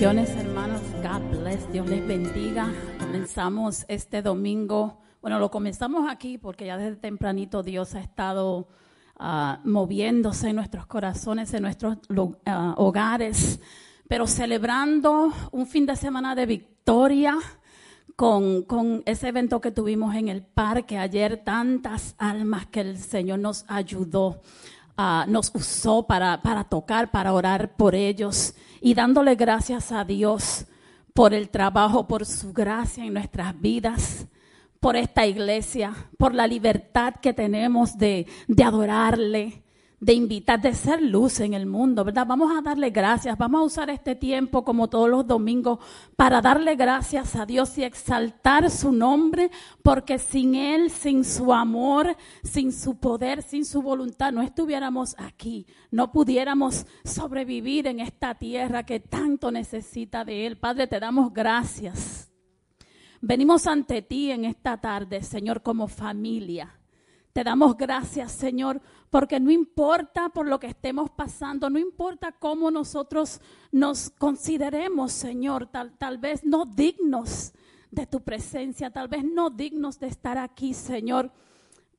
Hermanos. God bless. Dios les bendiga. Comenzamos este domingo. Bueno, lo comenzamos aquí porque ya desde tempranito Dios ha estado ah, moviéndose en nuestros corazones, en nuestros ah, hogares, pero celebrando un fin de semana de victoria. Con, con, ese evento que tuvimos en el parque ayer, tantas almas que el Señor nos ayudó, uh, nos usó para, para tocar, para orar por ellos y dándole gracias a Dios por el trabajo, por su gracia en nuestras vidas, por esta iglesia, por la libertad que tenemos de, de adorarle, de invitar, de ser luz en el mundo, ¿verdad? Vamos a darle gracias, vamos a usar este tiempo como todos los domingos para darle gracias a Dios y exaltar su nombre, porque sin Él, sin su amor, sin su poder, sin su voluntad, no estuviéramos aquí, no pudiéramos sobrevivir en esta tierra que tanto necesita de Él. Padre, te damos gracias. Venimos ante ti en esta tarde, Señor, como familia. Te damos gracias, Señor, porque no importa por lo que estemos pasando, no importa cómo nosotros nos consideremos, Señor, tal, tal vez no dignos de tu presencia, tal vez no dignos de estar aquí, Señor.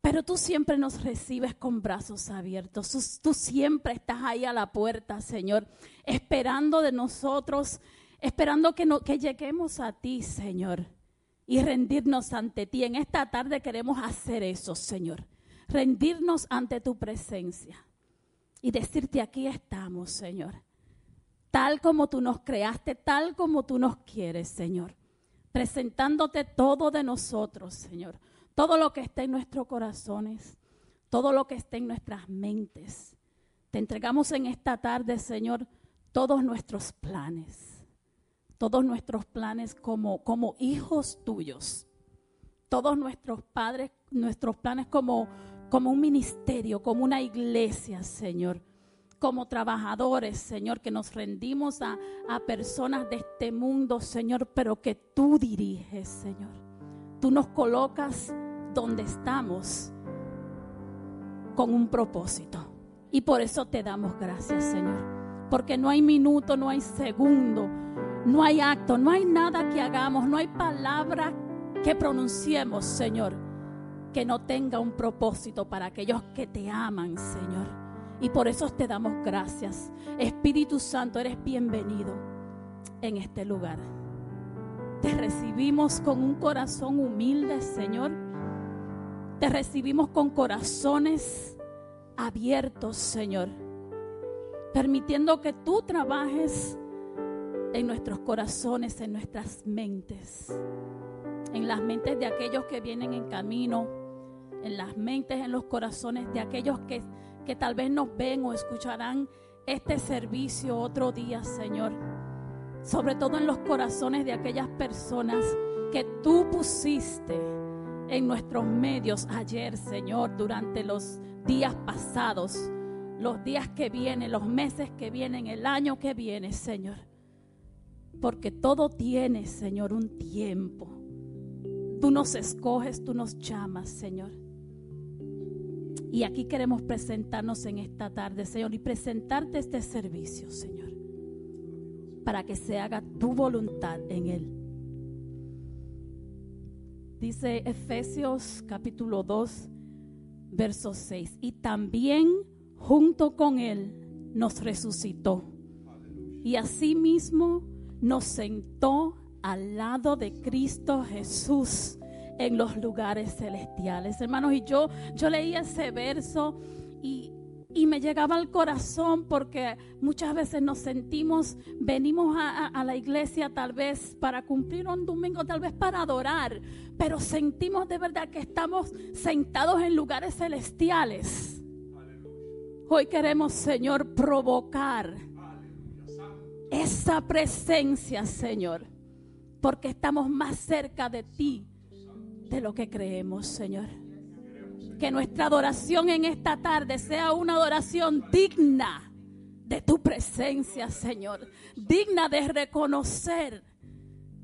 Pero tú siempre nos recibes con brazos abiertos. Tú, siempre estás ahí a la puerta, Señor, esperando de nosotros, esperando que, no, que lleguemos a ti, Señor, y rendirnos ante ti. En esta tarde queremos hacer eso, Señor rendirnos ante tu presencia y decirte aquí estamos, Señor, tal como tú nos creaste, tal como tú nos quieres, Señor, presentándote todo de nosotros, Señor, todo lo que está en nuestros corazones, todo lo que está en nuestras mentes. Te entregamos en esta tarde, Señor, todos nuestros planes, todos nuestros planes como, como hijos tuyos, todos nuestros padres, nuestros planes como como un ministerio, como una iglesia, Señor, como trabajadores, Señor, que nos rendimos a, personas de este mundo, Señor, pero que tú diriges, Señor. Tú nos colocas donde estamos con un propósito. Y por eso te damos gracias, Señor. Porque no hay minuto, no hay segundo, no hay acto, no hay nada que hagamos, no hay palabra que pronunciemos, Señor, que no tenga un propósito para aquellos que te aman, Señor. Y por eso te damos gracias. Espíritu Santo, eres bienvenido en este lugar. Te recibimos con un corazón humilde, Señor. Te recibimos con corazones abiertos, Señor. Permitiendo que tú trabajes en nuestros corazones, en nuestras mentes. En las mentes de aquellos que vienen en camino en las mentes, en los corazones de aquellos que, que tal vez nos ven o escucharán este servicio otro día, Señor. Sobre todo en los corazones de aquellas personas que tú pusiste en nuestros medios ayer, Señor, durante los días pasados, los días que vienen, los meses que vienen, el año que viene, Señor. Porque todo tiene, Señor, un tiempo. Tú nos escoges, tú nos llamas, Señor. Y aquí queremos presentarnos en esta tarde, Señor, y presentarte este servicio, Señor, para que se haga tu voluntad en él. Dice Efesios capítulo 2, verso 6, y también junto con él nos resucitó y asimismo nos sentó al lado de Cristo Jesús en los lugares celestiales. Hermanos, y yo, yo leía ese verso y, y me llegaba al corazón porque muchas veces nos sentimos, venimos a, a, la iglesia tal vez para cumplir un domingo, tal vez para adorar, pero sentimos de verdad que estamos sentados en lugares celestiales. Hoy queremos, Señor, provocar esa presencia, Señor, porque estamos más cerca de ti de lo que creemos, Señor. Que nuestra adoración en esta tarde sea una adoración digna de tu presencia, Señor. Digna de reconocer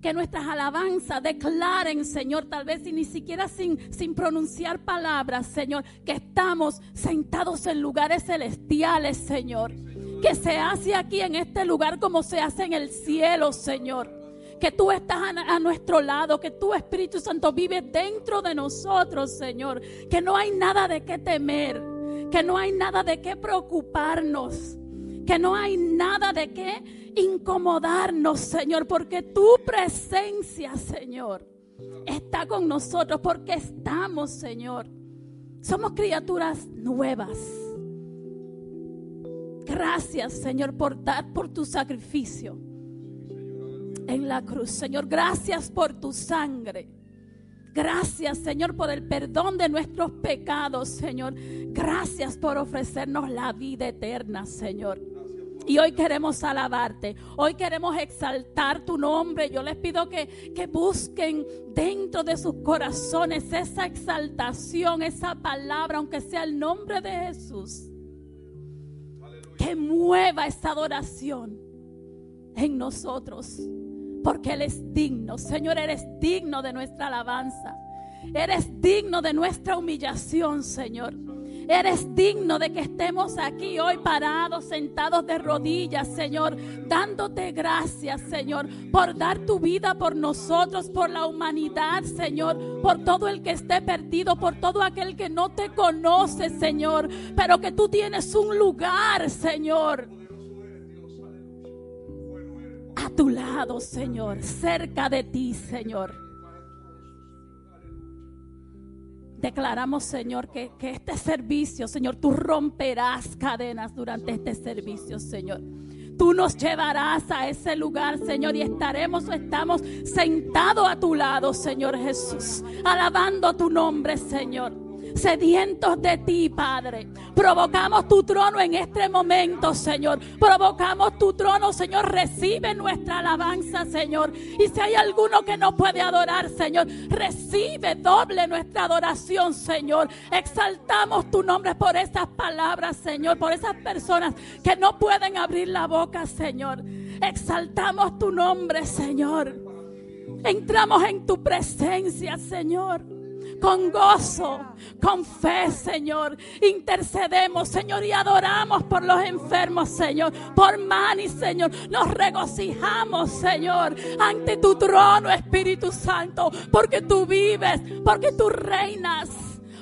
que nuestras alabanzas declaren, Señor, tal vez y ni siquiera sin, sin pronunciar palabras, Señor, que estamos sentados en lugares celestiales, Señor que se hace aquí en este lugar como se hace en el cielo, Señor. Que tú estás a, nuestro lado, que tu Espíritu Santo vive dentro de nosotros, Señor. Que no hay nada de qué temer, que no hay nada de qué preocuparnos, que no hay nada de qué incomodarnos, Señor, porque tu presencia, Señor, está con nosotros, porque estamos, Señor. Somos criaturas nuevas. Gracias, Señor, por dar por tu sacrificio en la cruz. Señor, gracias por tu sangre. Gracias, Señor, por el perdón de nuestros pecados, Señor. Gracias por ofrecernos la vida eterna, Señor. Y hoy queremos alabarte, hoy queremos exaltar tu nombre. Yo les pido que, que busquen dentro de sus corazones esa exaltación, esa palabra, aunque sea el nombre de Jesús. Que mueva esa adoración en nosotros, porque Él es digno. Señor, eres digno de nuestra alabanza. Eres digno de nuestra humillación, Señor. Eres digno de que estemos aquí hoy parados, sentados de rodillas, Señor, dándote gracias, Señor, por dar tu vida por nosotros, por la humanidad, Señor, por todo el que esté perdido, por todo aquel que no te conoce, Señor, pero que tú tienes un lugar, Señor. A tu lado, Señor, cerca de ti, Señor. Declaramos, Señor, que, que, este servicio, Señor, tú romperás cadenas durante este servicio, Señor. Tú nos llevarás a ese lugar, Señor, y estaremos o estamos sentados a tu lado, Señor Jesús, alabando tu nombre, Señor sedientos de ti, Padre. Provocamos tu trono en este momento, Señor. Provocamos tu trono, Señor. Recibe nuestra alabanza, Señor. Y si hay alguno que no puede adorar, Señor, recibe doble nuestra adoración, Señor. Exaltamos tu nombre por esas palabras, Señor, por esas personas que no pueden abrir la boca, Señor. Exaltamos tu nombre, Señor. Entramos en tu presencia, Señor con gozo, con fe, Señor. Intercedemos, Señor, y adoramos por los enfermos, Señor. Por Mani, Señor. Nos regocijamos, Señor, ante tu trono, Espíritu Santo, porque tú vives, porque tú reinas,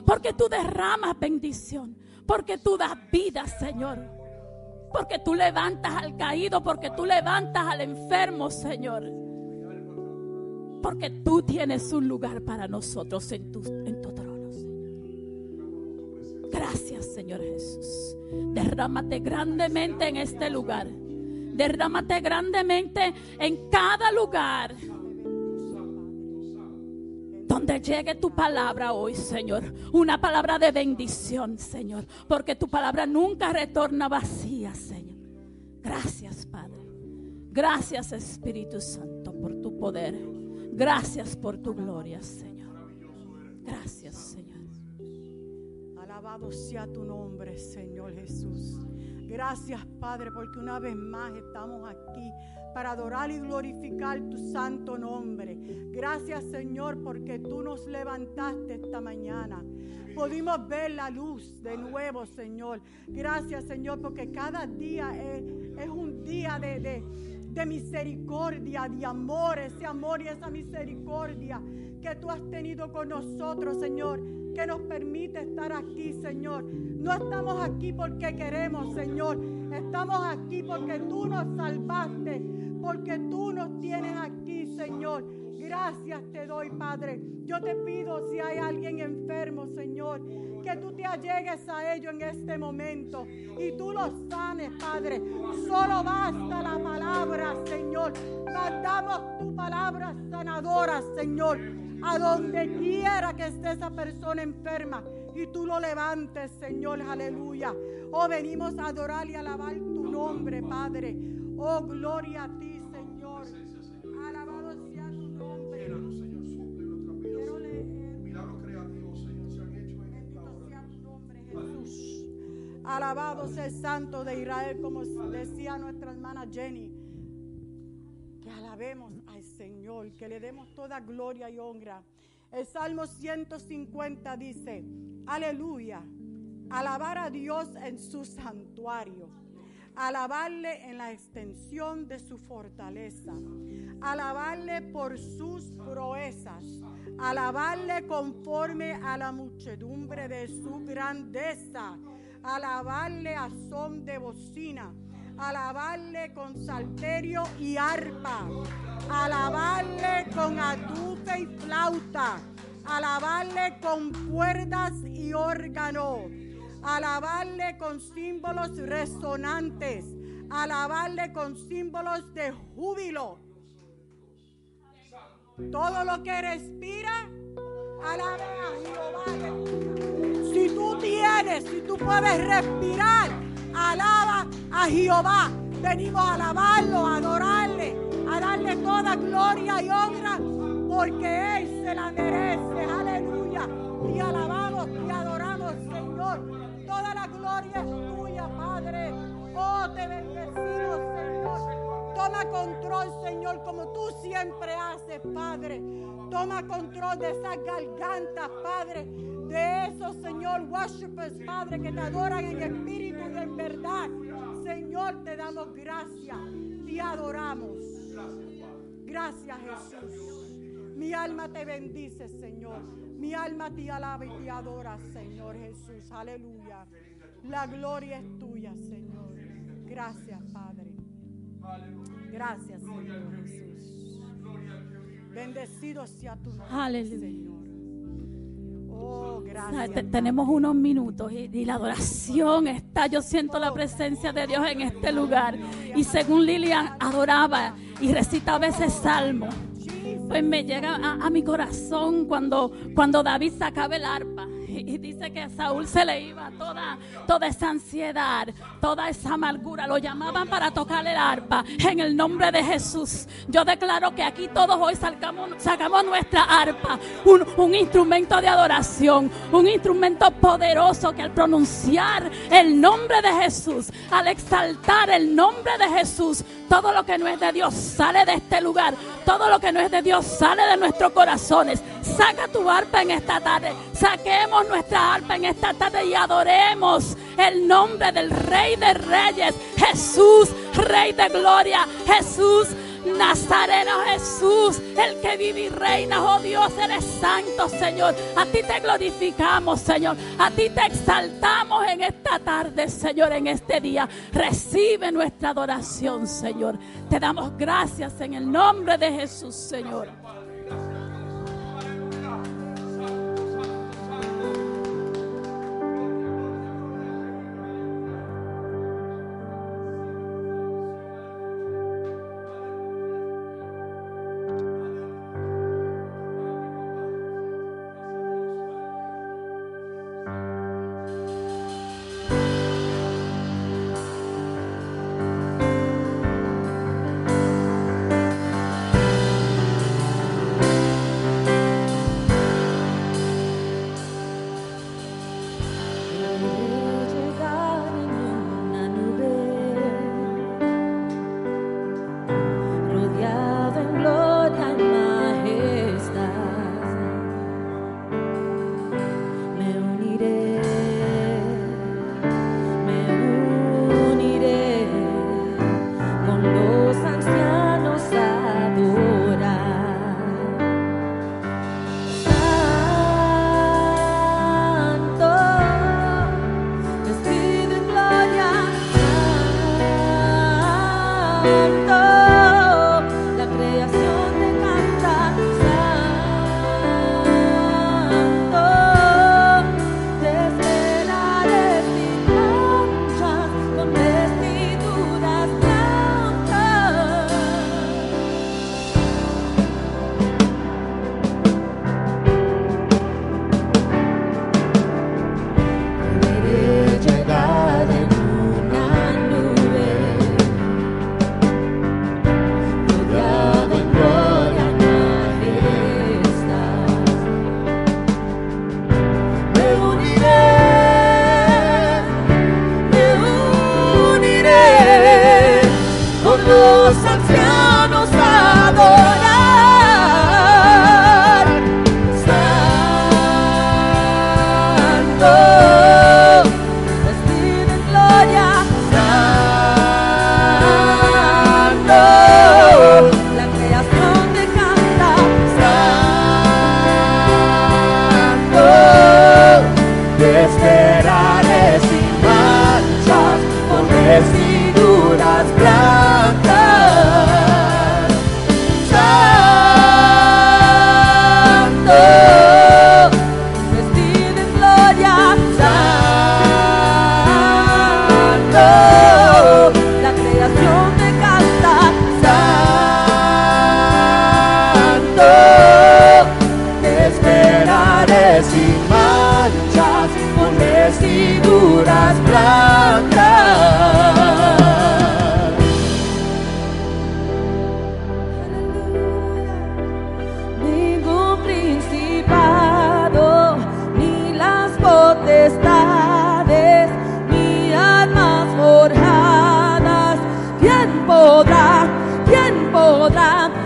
porque tú derramas bendición, porque tú das vida, Señor. Porque tú levantas al caído, porque tú levantas al enfermo, Señor. Porque tú tienes un lugar para nosotros en tu, en tu trono, Señor. Gracias, Señor Jesús. Derrámate grandemente en este lugar. Derrámate grandemente en cada lugar donde llegue tu palabra hoy, Señor. Una palabra de bendición, Señor. Porque tu palabra nunca retorna vacía, Señor. Gracias, Padre. Gracias, Espíritu Santo, por tu poder. Gracias por tu gloria, Señor. Gracias, Señor. Alabado sea tu nombre, Señor Jesús. Gracias, Padre, porque una vez más estamos aquí para adorar y glorificar tu santo nombre. Gracias, Señor, porque tú nos levantaste esta mañana. Pudimos ver la luz de nuevo, Señor. Gracias, Señor, porque cada día es, es un día de, de de misericordia, de amor, ese amor y esa misericordia que tú has tenido con nosotros, Señor, que nos permite estar aquí, Señor. No estamos aquí porque queremos, Señor. Estamos aquí porque tú nos salvaste, porque tú nos tienes aquí, Señor. Gracias te doy, Padre. Yo te pido si hay alguien enfermo, Señor, que tú te allegues a ellos en este momento y tú los sanes, Padre. Solo basta la palabra, Señor. Mandamos tu palabra sanadora, Señor, a donde quiera que esté esa persona enferma y tú lo levantes, Señor, aleluya. Oh, venimos a adorar y alabar tu nombre, Padre. Oh, gloria a ti, Alabado sea el Santo de Israel, como decía nuestra hermana Jenny. Que alabemos al Señor, que le demos toda gloria y honra. El Salmo 150 dice, aleluya, alabar a Dios en su santuario, alabarle en la extensión de su fortaleza, alabarle por sus proezas, alabarle conforme a la muchedumbre de su grandeza, alabarle a son de bocina, alabarle con salterio y arpa, alabarle con atufe y flauta, alabarle con cuerdas y órgano, alabarle con símbolos resonantes, alabarle con símbolos de júbilo. Todo lo que respira, alabe a Jehová. Si tú tienes, si tú puedes respirar, alaba a Jehová. Venimos a alabarlo, a adorarle, a darle toda gloria y honra, porque Él se la merece. Aleluya. Y alabamos y adoramos, Señor. Toda la gloria es tuya, Padre. Oh, te bendecimos, Señor. Toma control, Señor, como tú siempre haces, Padre. Toma control de esas gargantas, Padre. De esos, Señor, worshipers, Padre, que te adoran en espíritu y en verdad. Señor, te damos gracias. Te adoramos. Gracias, Jesús. Mi alma te bendice, Señor. Mi alma te alaba y te adora, Señor Jesús. Aleluya. La gloria es tuya, Señor. Gracias, Padre. Gracias, Señor Jesús. Bendecido sea tu nombre. Señor. Oh, gracias. Tenemos unos minutos y, y la adoración está. Yo siento la presencia de Dios en este lugar. Y según Lilian adoraba y recitaba ese salmo, pues me llega a, a mi corazón cuando, cuando David sacaba el arpa. Y, dice que a Saúl se le iba toda, toda esa ansiedad, toda esa amargura. Lo llamaban para tocar el arpa. En el nombre de Jesús, yo declaro que aquí todos hoy sacamos, sacamos nuestra arpa, un, un instrumento de adoración, un instrumento poderoso que al pronunciar el nombre de Jesús, al exaltar el nombre de Jesús, todo lo que no es de Dios sale de este lugar, todo lo que no es de Dios sale de nuestros corazones. Saca tu arpa en esta tarde, saquemos nuestra arpa en esta tarde y adoremos el nombre del Rey de Reyes, Jesús, Rey de Gloria, Jesús. Nazareno Jesús, el que vive y reina, oh Dios, eres santo, Señor. A ti te glorificamos, Señor. A ti te exaltamos en esta tarde, Señor, en este día. Recibe nuestra adoración, Señor. Te damos gracias en el nombre de Jesús, Señor.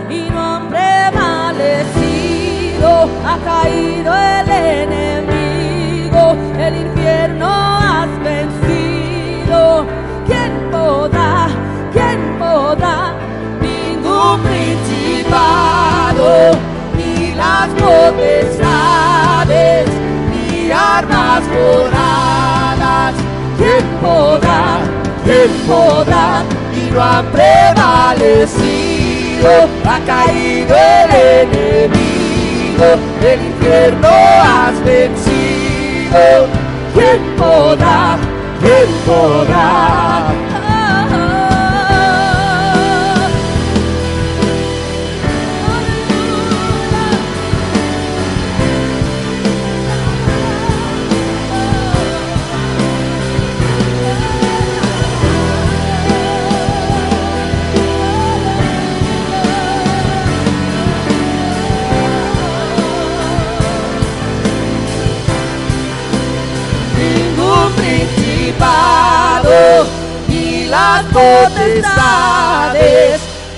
Y no han prevalecido, ha caído el enemigo, el infierno has vencido. ¿Quién podrá? ¿Quién podrá? Ningún principado, ni las potestades, ni armas forjadas. ¿Quién podrá? ¿Quién podrá? Y no han prevalecido, ha caído el enemigo, el infierno has vencido. ¿Quién podrá? ¿Quién podrá? Las potestades,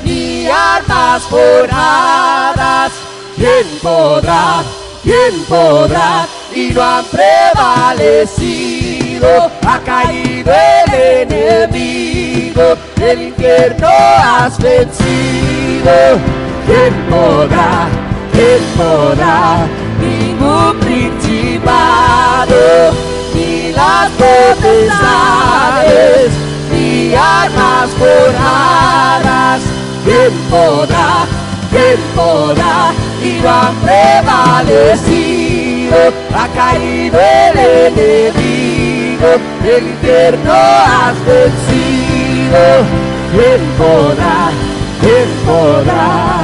ni armas forjadas. ¿Quién podrá? ¿Quién podrá? Y no han prevalecido, ha caído el enemigo, el infierno has vencido. ¿Quién podrá? ¿Quién podrá? Ningún principado, ni las potestades, ni armas forjadas. ¿Quién podrá? ¿Quién podrá? Y no han prevalecido, ha caído el enemigo, el infierno has vencido. ¿Quién podrá? ¿Quién podrá?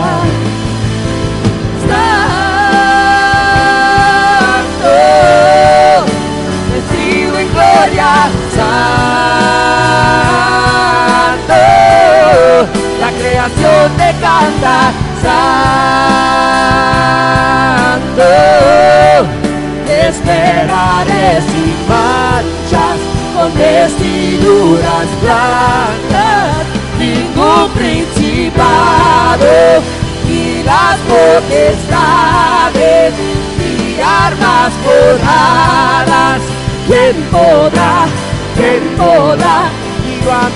Santo, esperaré sin manchas, con vestiduras blancas, ningún principado, ni las potestades, ni armas forjadas. ¿Quién podrá? ¿Quién podrá? Y no han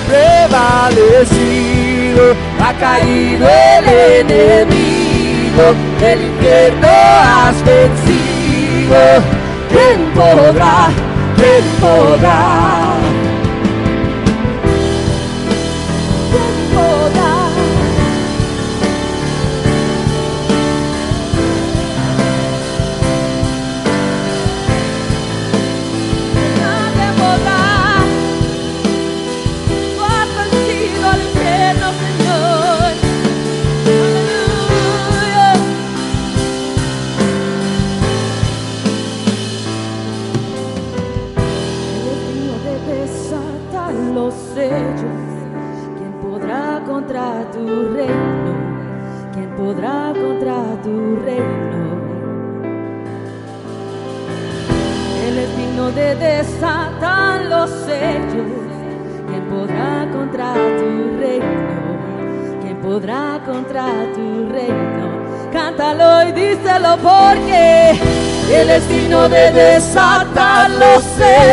ha caído el enemigo, el infierno has vencido. ¿Quién podrá? ¿Quién podrá?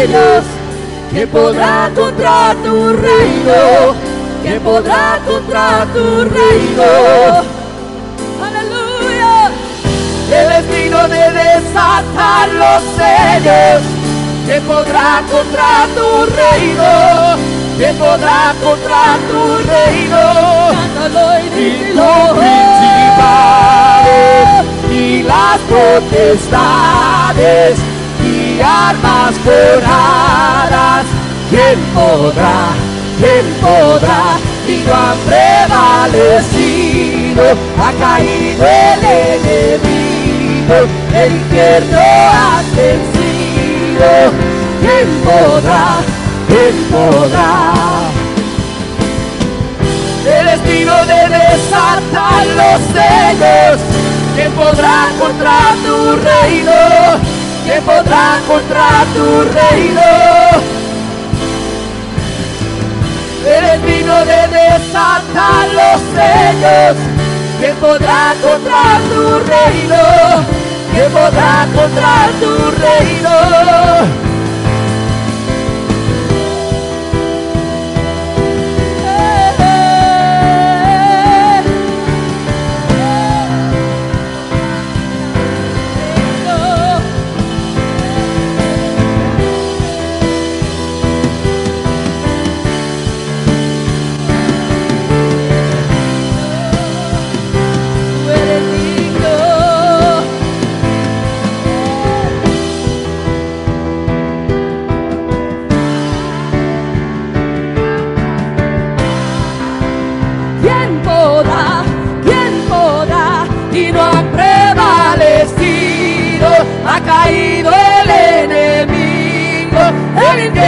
Sellos. ¿Quién podrá contra tu reino? ¿Quién podrá contra tu reino? Aleluya. Él es digno de desatar los sellos. ¿Quién podrá contra tu reino? ¿Quién podrá contra tu reino? Cántalo y principados y las potestades armas forjadas. ¿quién podrá? ¿Quién podrá? Y no han prevalecido, ha caído el enemigo, el infierno ha vencido. ¿Quién podrá? ¿Quién podrá? El destino de desatar los sellos, ¿quién podrá contra tu reino? ¿Quién podrá contra tu reino? el vino de desatar los sellos. ¿Quién podrá contra tu reino? ¿Quién podrá contra tu reino?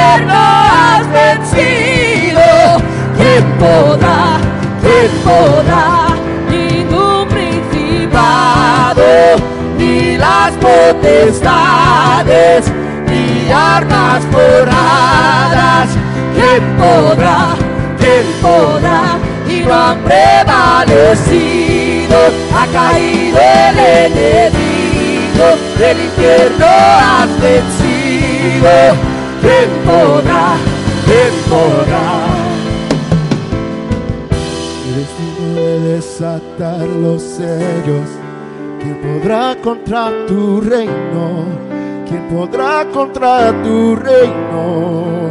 Infierno has vencido. ¿Quién podrá? ¿Quién podrá? Ningún principado, ni las potestades, ni armas forradas. ¿Quién podrá? ¿Quién podrá? Y no han prevalecido, ha caído el enemigo del infierno has vencido. ¿Quién podrá? ¿Quién podrá? destino de desatar los sellos. ¿Quién podrá contra tu reino? ¿Quién podrá contra tu reino?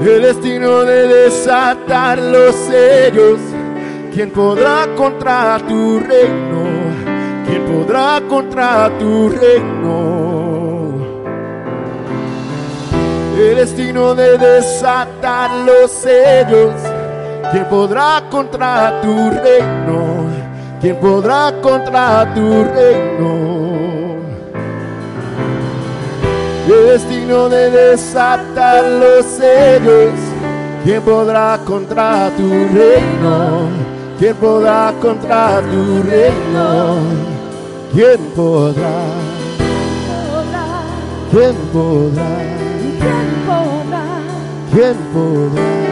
El destino de desatar los sellos. ¿Quién podrá contra tu reino? ¿quién podrá contra tu reino? El destino de desatar los sellos, ¿quién podrá contra tu reino? ¿Quién podrá contra tu reino? El destino de desatar los sellos, ¿quién podrá contra tu reino? ¿Quién podrá contra tu reino? ¿Quién podrá? ¿Quién podrá? ¿Quién podrá? ¿Quién podrá?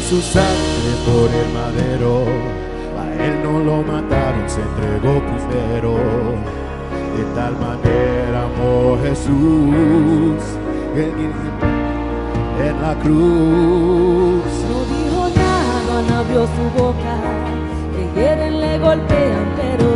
Su sangre por el madero, a él no lo mataron, se entregó primero. De tal manera amó Jesús en, la cruz. No dijo nada, no abrió su boca, le hieren, le golpean, pero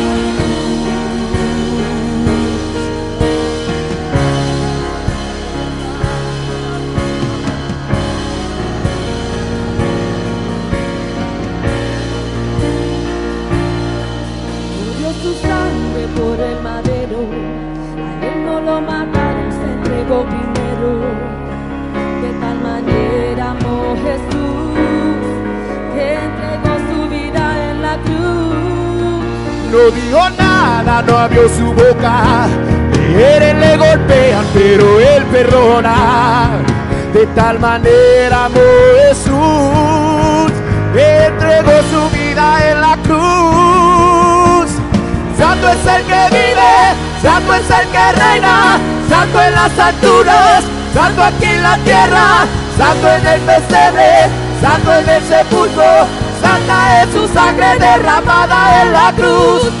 Abrió su boca. Hieren, le golpean, pero él perdona. De tal manera amó Jesús, entregó su vida en la cruz. Santo es el que vive, santo es el que reina, santo en las alturas, santo aquí en la tierra, santo en el pesebre, santo en el sepulcro, santa es su sangre derramada en la cruz.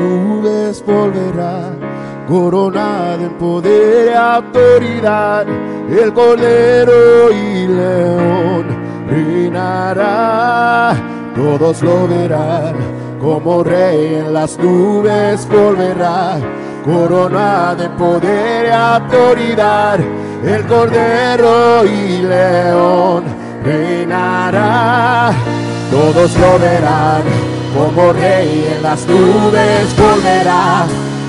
Nubes volverá, coronado en poder y autoridad, el cordero y león reinará. Todos lo verán como rey en las nubes volverá, coronado en poder y autoridad, el cordero y león reinará. Todos lo verán como rey en las nubes volverá,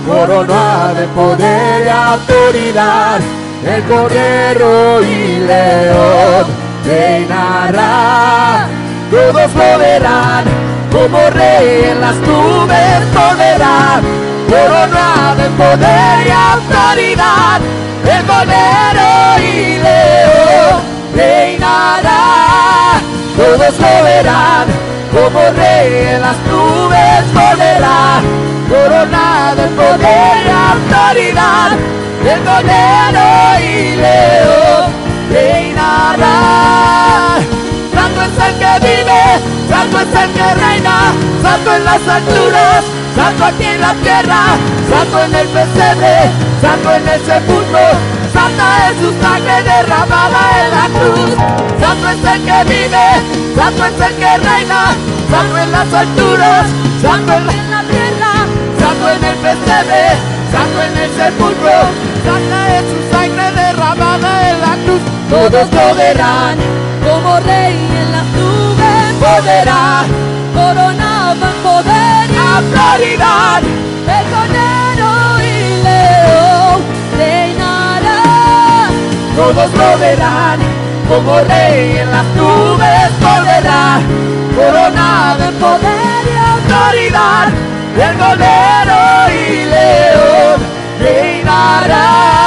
coronado de poder y autoridad, el cordero y león reinará. Todos lo verán como rey en las nubes volverá, coronado en poder y autoridad, el cordero y león reinará todos lo verán como rey en las nubes volverá, coronado en poder y autoridad, el cordero y león reinará. Santo es el que vive, santo es el que reina, santo en las alturas, santo aquí en la tierra, santo en el pesebre, santo en el sepulcro, santa es su sangre derramada en la cruz. Santo es el que vive, santo es el que reina, santo en las alturas, santo en la, tierra, santo en el pesebre, santo en el sepulcro, santa es su sangre derramada en la cruz. Todos lo Como rey en las nubes poderá, autoridad. el cordero y león reinará. todos lo verán, como rey en las nubes volverá, coronado en poder y autoridad, el golero y león reinará.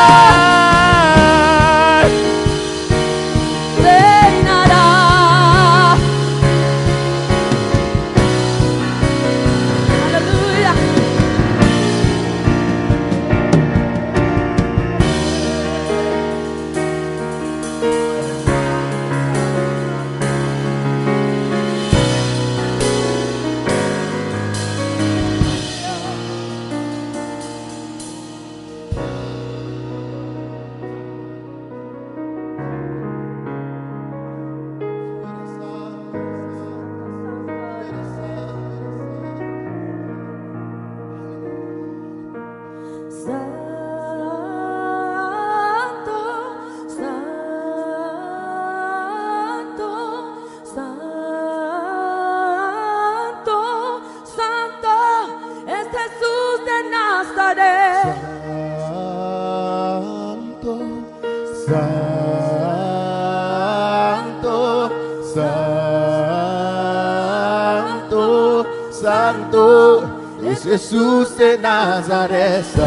De. Santo,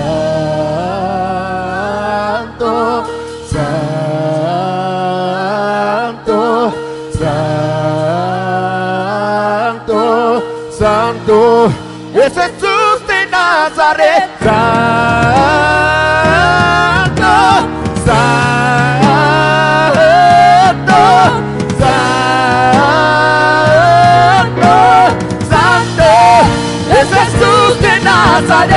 Santo, Santo, Santo, es Jesús de Nazaret. De Nazaret. Santo,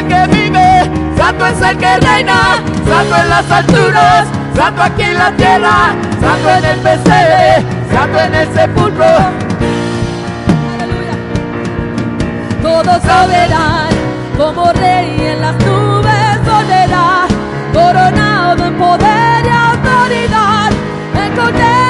El que vive, santo es el que reina, santo en las alturas, santo aquí en la tierra, santo en el pesebre, santo en el sepulcro. Aleluya. Todos lo verán como rey en las nubes volverá, coronado en poder y autoridad, el cordero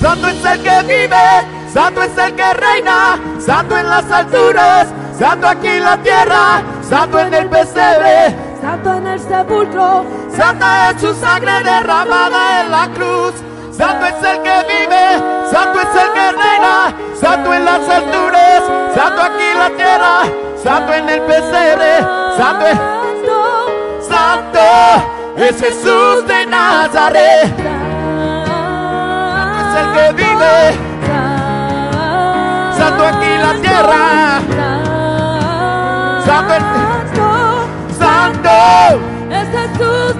Santo es el que vive, santo es el que reina, santo en las alturas, santo aquí en la tierra, santo en el pesebre, Santo en el sepulcro, Santa es su sangre derramada en la cruz. Santo es el que vive, santo es el que reina, santo en las alturas, santo aquí en la tierra, santo en el pesebre, santo es, Santo, santo es Jesús de Nazaret. Santo es el que vive, santo aquí en la tierra, santo en- santo. es Jesús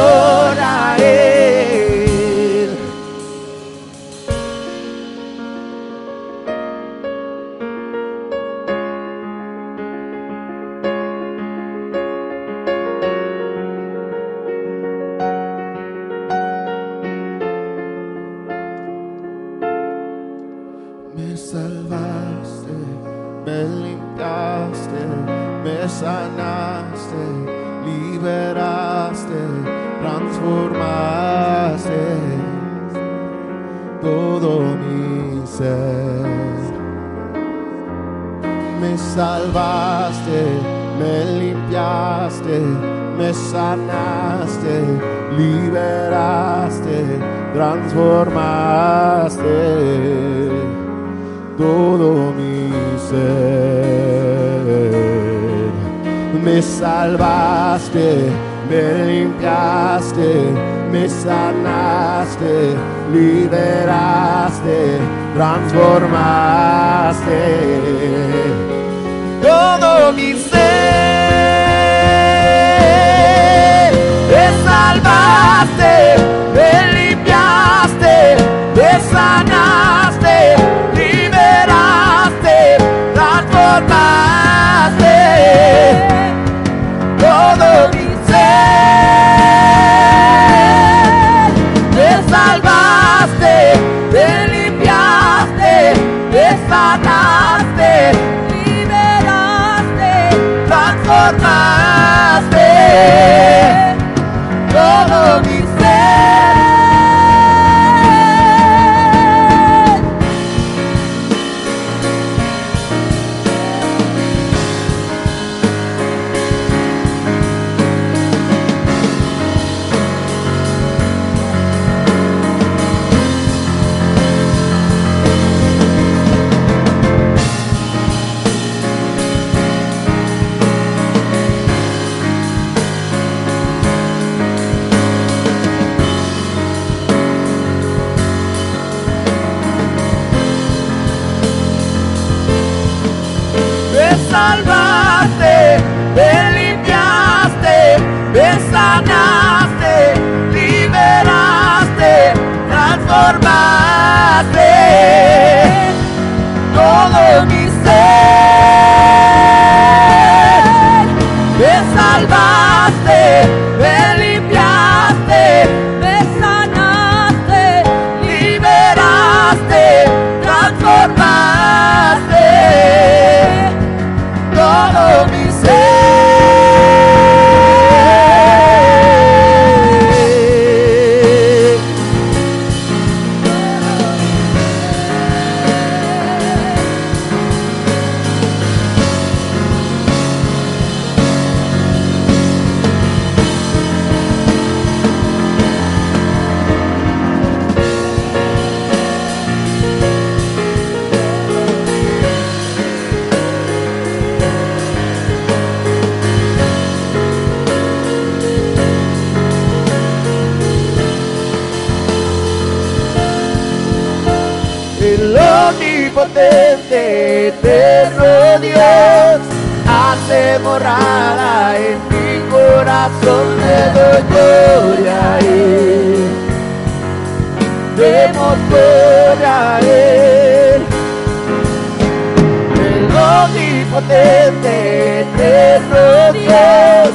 adoraré. liberaste, transformaste todo mi ser. Me salvaste, me limpiaste, me sanaste, liberaste, transformaste gloria a él. Demos gloria a él. El omnipotente eterno Dios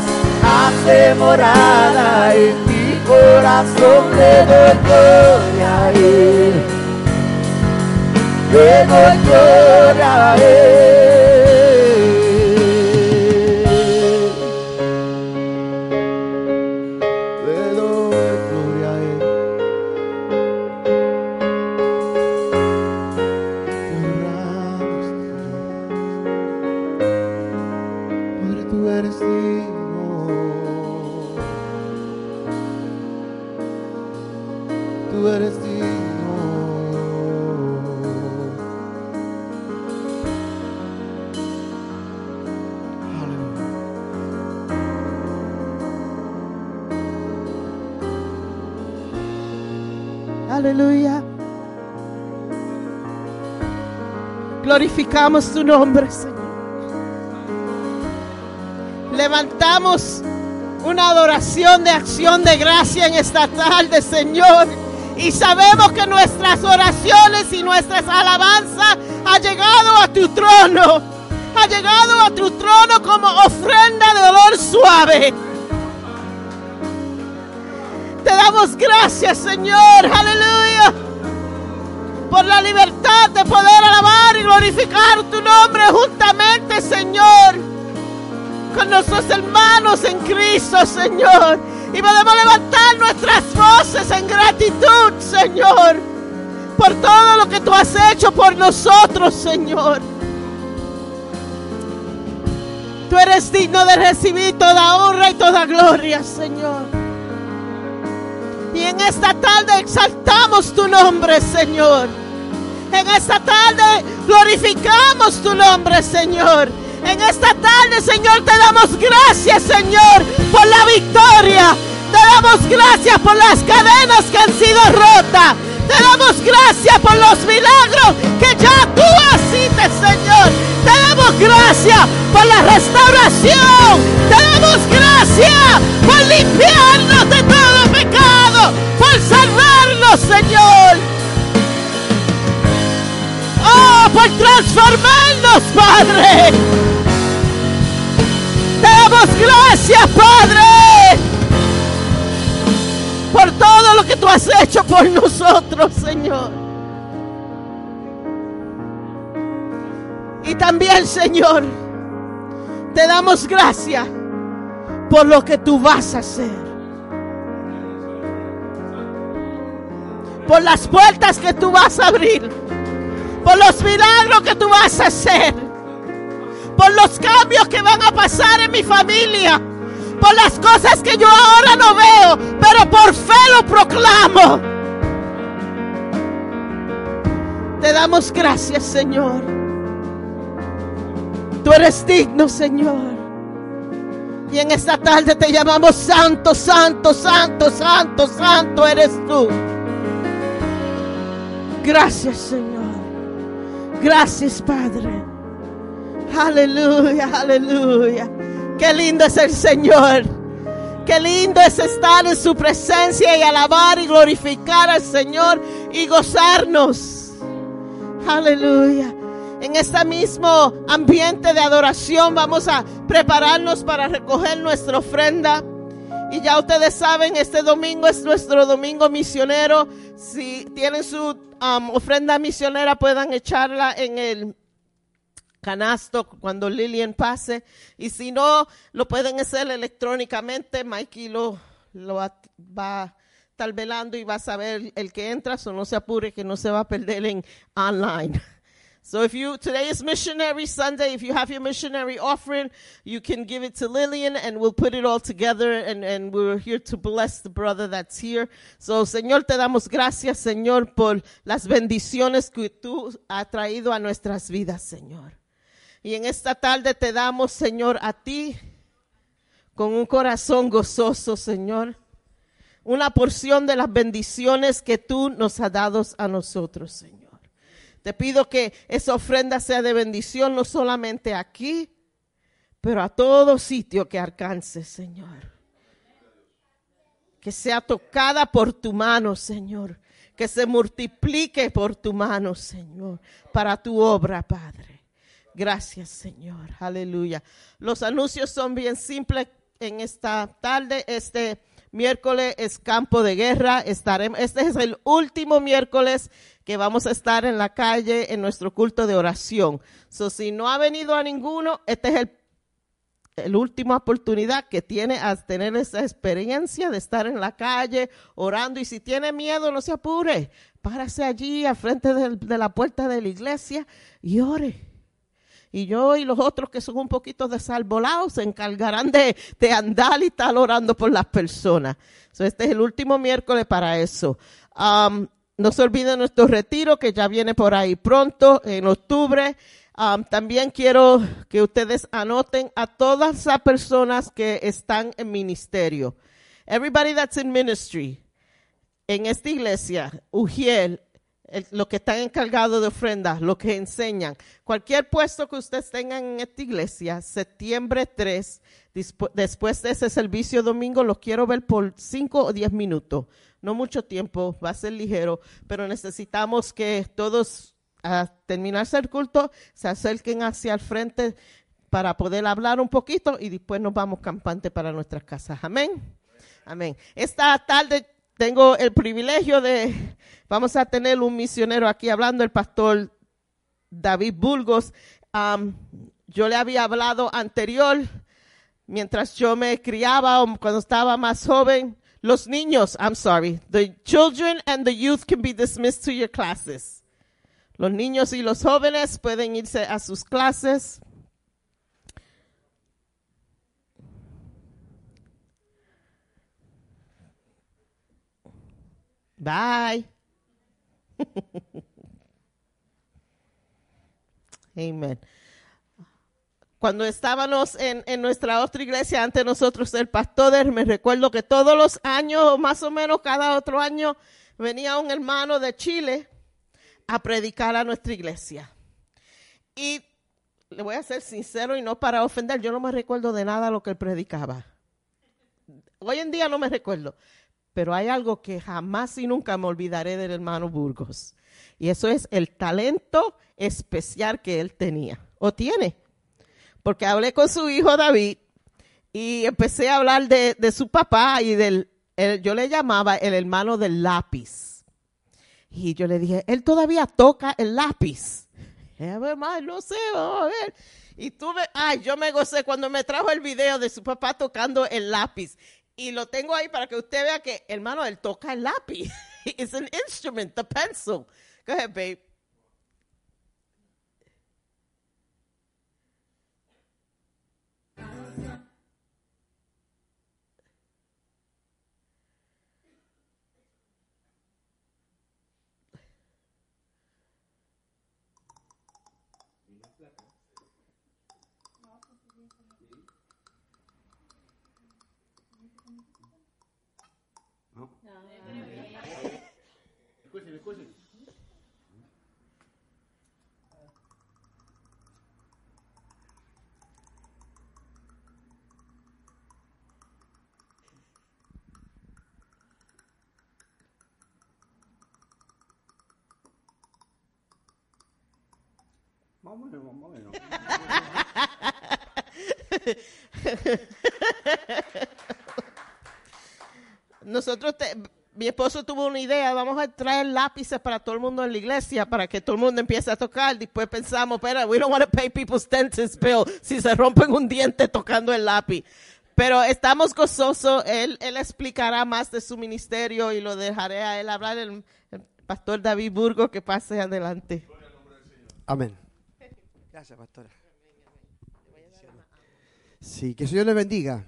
hace morada en mi corazón. Le doy gloria a él. Le doy gloria a él. Glorificamos tu nombre, Señor. Levantamos una adoración de acción de gracia en esta tarde, Señor. Y sabemos que nuestras oraciones y nuestras alabanzas ha llegado a tu trono. Ha llegado a tu trono como ofrenda de olor suave. Te damos gracias, Señor. Aleluya. Por la libertad de poder alabar y glorificar tu nombre juntamente, Señor. Con nuestros hermanos en Cristo, Señor. Y podemos levantar nuestras voces en gratitud, Señor. Por todo lo que tú has hecho por nosotros, Señor. Tú eres digno de recibir toda honra y toda gloria, Señor. Y en esta tarde exaltamos tu nombre, Señor. En esta tarde glorificamos tu nombre, Señor. En esta tarde, Señor, te damos gracias, Señor, por la victoria. Te damos gracias por las cadenas que han sido rotas. Te damos gracias por los milagros que ya tú haces, Señor. Te damos gracias por la restauración. Te damos gracias por limpiarnos de todo pecado, por salvarnos, Señor. Por transformarnos, Padre. Te damos gracias, Padre, por todo lo que tú has hecho por nosotros, Señor. Y también, Señor, te damos gracias por lo que tú vas a hacer. Por las puertas que tú vas a abrir. Por los milagros que tú vas a hacer. Por los cambios que van a pasar en mi familia. Por las cosas que yo ahora no veo, pero por fe lo proclamo. Te damos gracias, Señor. Tú eres digno, Señor. Y en esta tarde te llamamos Santo, Santo, Santo, Santo, Santo eres tú. Gracias, Señor. Gracias, Padre. Aleluya, aleluya. Qué lindo es el Señor. Qué lindo es estar en su presencia y alabar y glorificar al Señor y gozarnos. Aleluya. En este mismo ambiente de adoración vamos a prepararnos para recoger nuestra ofrenda. Y ya ustedes saben, este domingo es nuestro domingo misionero. Si tienen su um, ofrenda misionera, puedan echarla en el canasto cuando Lilian pase. Y si no, lo pueden hacer electrónicamente. Mikey lo, lo va a estar velando y va a saber el que entra, o no se apure que no se va a perder en online. So if you, today is missionary Sunday. If you have your missionary offering, you can give it to Lillian and we'll put it all together and, and we're here to bless the brother that's here. So Señor, te damos gracias, Señor, por las bendiciones que tú has traído a nuestras vidas, Señor. Y en esta tarde te damos, Señor, a ti con un corazón gozoso, Señor. Una porción de las bendiciones que tú nos has dado a nosotros, Señor. Te pido que esa ofrenda sea de bendición no solamente aquí, pero a todo sitio que alcances, Señor. Que sea tocada por tu mano, Señor. Que se multiplique por tu mano, Señor, para tu obra, Padre. Gracias, Señor. Aleluya. Los anuncios son bien simples en esta tarde. Este miércoles es campo de guerra. Estaremos, este es el último miércoles que vamos a estar en la calle en nuestro culto de oración. So, si no ha venido a ninguno, esta es el, el última oportunidad que tiene a tener esa experiencia de estar en la calle orando. Y si tiene miedo, no se apure. Párase allí al frente de la puerta de la iglesia y ore. Y yo y los otros que son un poquito desalvolados se encargarán de, de andar y estar orando por las personas. So, este es el último miércoles para eso. Um, no se olviden nuestro retiro que ya viene por ahí pronto, en octubre. Um, también quiero que ustedes anoten a todas las personas que están en ministerio. Everybody that's in ministry. En esta iglesia, Ujiel, el, lo que están encargados de ofrendas, lo que enseñan. Cualquier puesto que ustedes tengan en esta iglesia, septiembre 3, después de ese servicio domingo, los quiero ver por 5 o 10 minutos. No mucho tiempo, va a ser ligero, pero necesitamos que todos, a terminarse el culto, se acerquen hacia el frente para poder hablar un poquito y después nos vamos campante para nuestras casas. Amén. Amén. Esta tarde tengo el privilegio de, vamos a tener un misionero aquí hablando, el pastor David Burgos. Um, yo le había hablado anterior, mientras yo me criaba o cuando estaba más joven, los niños, I'm sorry, the children and the youth can be dismissed to your classes. Los niños y los jóvenes pueden irse a sus clases. Bye. Amen. Cuando estábamos en, en, nuestra otra iglesia, ante nosotros el pastor, me recuerdo que todos los años, más o menos cada otro año, venía un hermano de Chile a predicar a nuestra iglesia. Y le voy a ser sincero y no para ofender, yo no me recuerdo de nada lo que él predicaba. Hoy en día no me recuerdo, pero hay algo que jamás y nunca me olvidaré del hermano Burgos. Y eso es el talento especial que él tenía, o tiene. Porque hablé con su hijo David y empecé a hablar de, su papá y del, yo le llamaba el hermano del lápiz. Y yo le dije, él todavía toca el lápiz. A ver, no sé, vamos a ver. Y tuve, ay, yo me gocé cuando me trajo el video de su papá tocando el lápiz. Y lo tengo ahí para que usted vea que, hermano, él toca el lápiz. It's an instrument, the pencil. Go ahead, babe. Nosotros, mi esposo tuvo una idea, vamos a traer lápices para todo el mundo en la iglesia, para que todo el mundo empiece a tocar. Después pensamos, pero we don't want to pay people's dentist bill si se rompen un diente tocando el lápiz. Pero estamos gozosos, él, él explicará más de su ministerio y lo dejaré a él hablar, el, el pastor David Burgo, que pase adelante. Amén. Gracias, pastora. Sí, que el Señor les bendiga.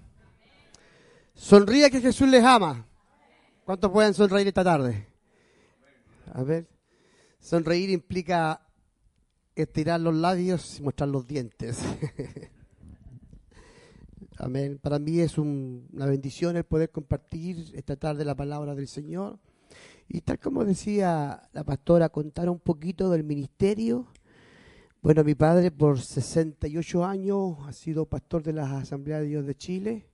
Sonríe que Jesús les ama. ¿Cuántos pueden sonreír esta tarde? A ver. Sonreír implica estirar los labios y mostrar los dientes. Amén. Para mí es una bendición el poder compartir esta tarde la palabra del Señor. Y tal como decía la pastora, contar un poquito del ministerio bueno, mi padre por 68 años ha sido pastor de la Asamblea de Dios de Chile.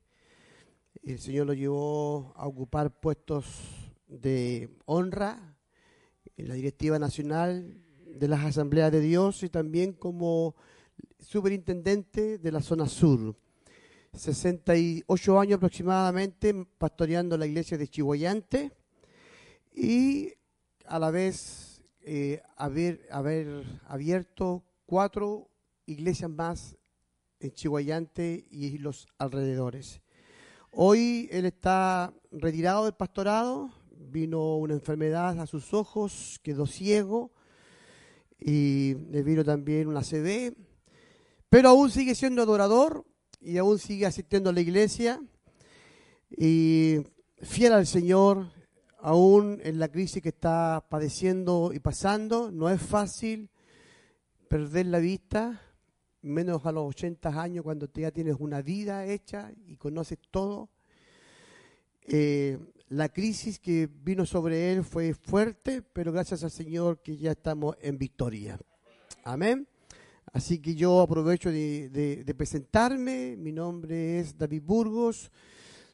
El Señor lo llevó a ocupar puestos de honra en la directiva nacional de las Asambleas de Dios y también como superintendente de la zona sur. 68 años aproximadamente pastoreando la iglesia de Chihuayante y a la vez eh, haber abierto cuatro iglesias más en Chihuayante y los alrededores. Hoy él está retirado del pastorado, vino una enfermedad a sus ojos, quedó ciego y le vino también una CD, pero aún sigue siendo adorador y aún sigue asistiendo a la iglesia y fiel al Señor, aún en la crisis que está padeciendo y pasando, no es fácil, perder la vista, menos a los 80 años cuando ya tienes una vida hecha y conoces todo. Eh, la crisis que vino sobre él fue fuerte, pero gracias al Señor que ya estamos en victoria. Amén. Así que yo aprovecho de, presentarme. Mi nombre es David Burgos.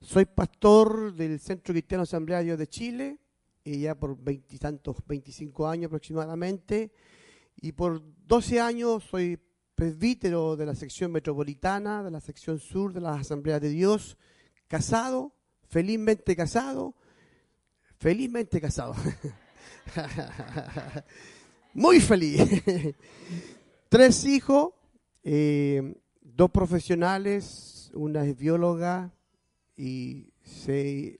Soy pastor del Centro Cristiano Asambleario de Chile, y ya por veintitantos, 25 años aproximadamente. Y por 12 años soy presbítero de la sección metropolitana, de la sección sur de las Asambleas de Dios, casado, felizmente casado, felizmente casado. Muy feliz. Tres hijos, eh, dos profesionales, una es bióloga y se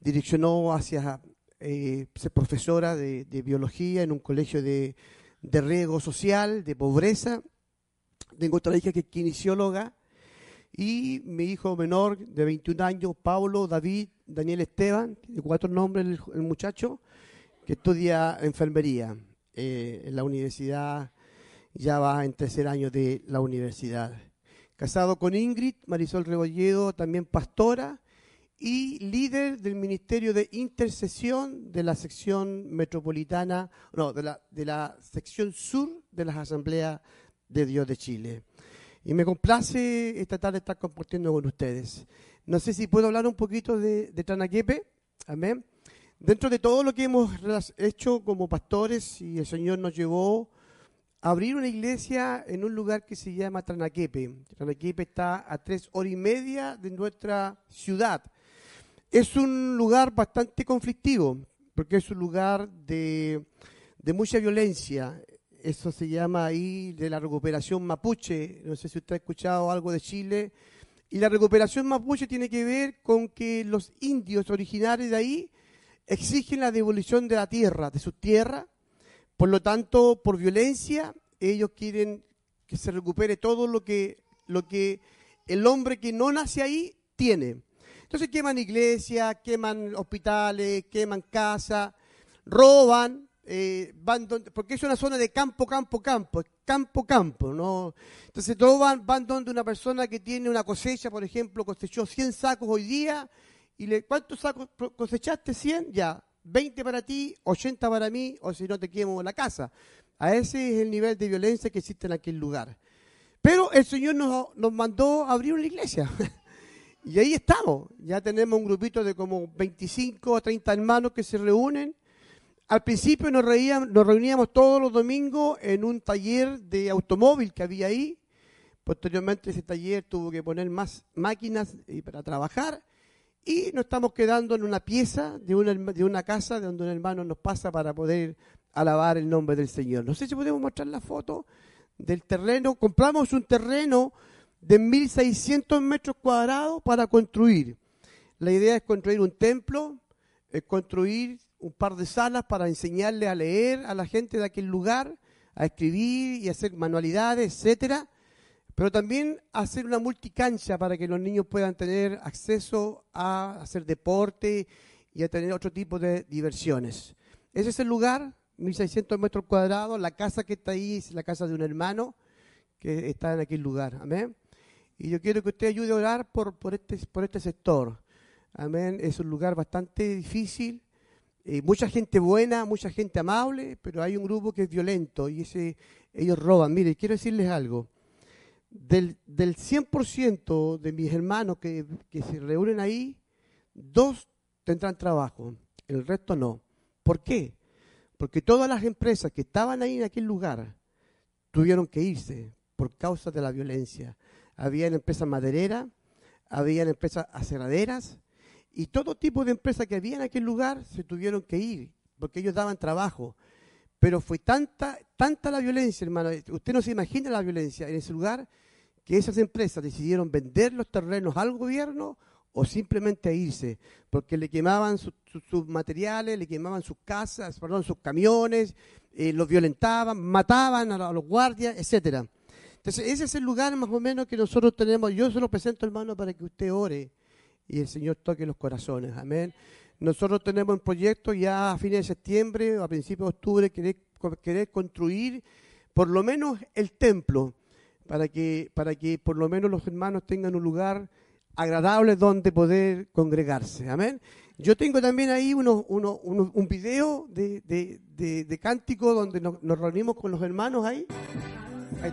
direccionó hacia eh, ser profesora de biología en un colegio de de riesgo social, de pobreza. Tengo otra hija que es kinesióloga y mi hijo menor de 21 años, Pablo, David, Daniel Esteban, cuatro nombres el, muchacho, que estudia enfermería eh, en la universidad, ya va en tercer año de la universidad. Casado con Ingrid, Marisol Rebolledo, también pastora, y líder del Ministerio de Intercesión de la sección metropolitana, no, de la, de la sección sur de las asambleas de Dios de Chile. Y me complace esta tarde estar compartiendo con ustedes. No sé si puedo hablar un poquito de, de Tranaquepe. Amén. Dentro de todo lo que hemos hecho como pastores y el Señor nos llevó a abrir una iglesia en un lugar que se llama Tranaquepe. Tranaquepe está a tres horas y media de nuestra ciudad. Es un lugar bastante conflictivo, porque es un lugar de, mucha violencia. Eso se llama ahí de la recuperación mapuche. No sé si usted ha escuchado algo de Chile. Y la recuperación mapuche tiene que ver con que los indios originarios de ahí exigen la devolución de la tierra, de su tierra. Por lo tanto, por violencia, ellos quieren que se recupere todo lo que, lo que el hombre que no nace ahí tiene. Entonces queman iglesias, queman hospitales, queman casas, roban, eh, van porque es una zona de campo, campo, campo, campo, campo, ¿no? Entonces todos van, van donde una persona que tiene una cosecha, por ejemplo, cosechó 100 sacos hoy día, y le, ¿cuántos sacos cosechaste? 100, ya, 20 para ti, 80 para mí, o si no te quemo la casa. A ese es el nivel de violencia que existe en aquel lugar. Pero el Señor nos, nos mandó abrir una iglesia. y ahí estamos. Ya tenemos un grupito de como 25 o 30 hermanos que se reúnen al principio nos, nos reuníamos todos los domingos en un taller de automóvil que había ahí. Posteriormente ese taller tuvo que poner más máquinas para trabajar. Y nos estamos quedando en una pieza de una, de una casa donde un hermano nos pasa para poder alabar el nombre del Señor. No sé si podemos mostrar la foto del terreno. Compramos un terreno de 1.600 metros cuadrados para construir. La idea es construir un templo, es construir un par de salas para enseñarle a leer a la gente de aquel lugar, a escribir y hacer manualidades, etcétera, pero también hacer una multicancha para que los niños puedan tener acceso a hacer deporte y a tener otro tipo de diversiones. Ese es el lugar, 1600 metros cuadrados, la casa que está ahí es la casa de un hermano que está en aquel lugar, amén. Y yo quiero que usted ayude a orar por, por, este, por este sector, amén. Es un lugar bastante difícil, eh, mucha gente buena, mucha gente amable, pero hay un grupo que es violento y ese, ellos roban. Mire, quiero decirles algo. Del, del 100% de mis hermanos que, que se reúnen ahí, dos tendrán trabajo, el resto no. ¿Por qué? Porque todas las empresas que estaban ahí en aquel lugar tuvieron que irse por causa de la violencia. Habían empresas madereras, habían empresas aceraderas, y todo tipo de empresas que había en aquel lugar se tuvieron que ir, porque ellos daban trabajo. Pero fue tanta, tanta la violencia, hermano. Usted no se imagina la violencia en ese lugar que esas empresas decidieron vender los terrenos al gobierno o simplemente irse, porque le quemaban sus materiales, le quemaban sus casas, perdón, sus camiones, eh, los violentaban, mataban a, los guardias, etcétera. Entonces, ese es el lugar más o menos que nosotros tenemos. Yo se lo presento, hermano, para que usted ore y el Señor toque los corazones. Amén. Nosotros tenemos un proyecto ya a fines de septiembre o a principios de octubre querer, querer construir por lo menos el templo para que, para que por lo menos los hermanos tengan un lugar agradable donde poder congregarse. Amén. Yo tengo también ahí uno, uno, un video de, de, de, cántico donde nos, reunimos con los hermanos ahí. ahí.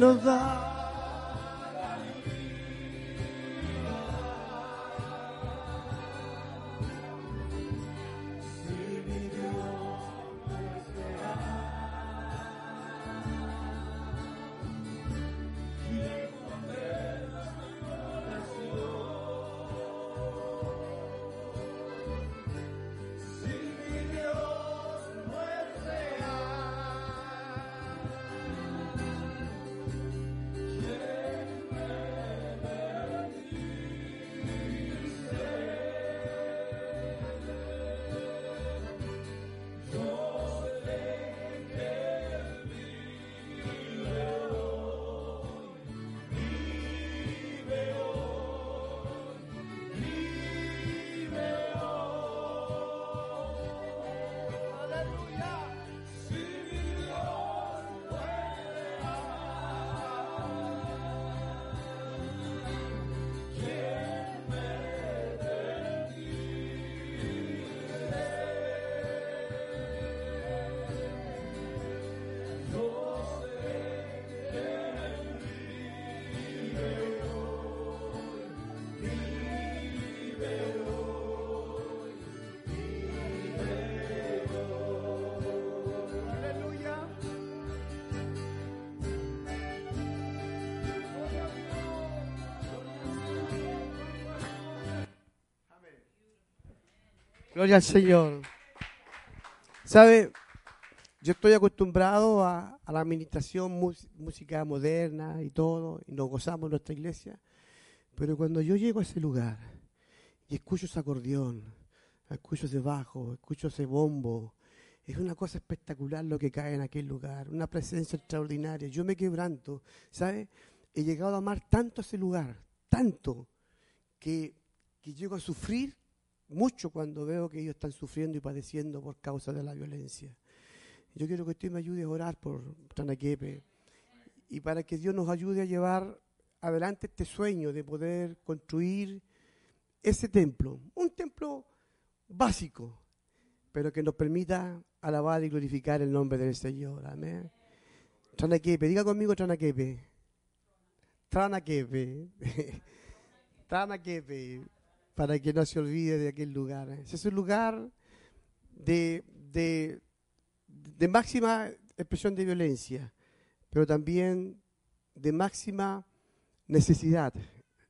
Que Gloria al Señor. ¿Sabe? Yo estoy acostumbrado a, la administración música moderna y todo, y nos gozamos en nuestra iglesia. Pero cuando yo llego a ese lugar y escucho ese acordeón, escucho ese bajo, escucho ese bombo, es una cosa espectacular lo que cae en aquel lugar, una presencia extraordinaria. Yo me quebranto, ¿sabe? He llegado a amar tanto ese lugar, tanto, que, que llego a sufrir mucho cuando veo que ellos están sufriendo y padeciendo por causa de la violencia. Yo quiero que usted me ayude a orar por Tanaquepe y para que Dios nos ayude a llevar adelante este sueño de poder construir ese templo, un templo básico, pero que nos permita alabar y glorificar el nombre del Señor. Amén. Tranaquepe, diga conmigo Tranaquepe. Tranaquepe. Tranaquepe para que no se olvide de aquel lugar. Ese es un lugar de, de, de máxima expresión de violencia, pero también de máxima necesidad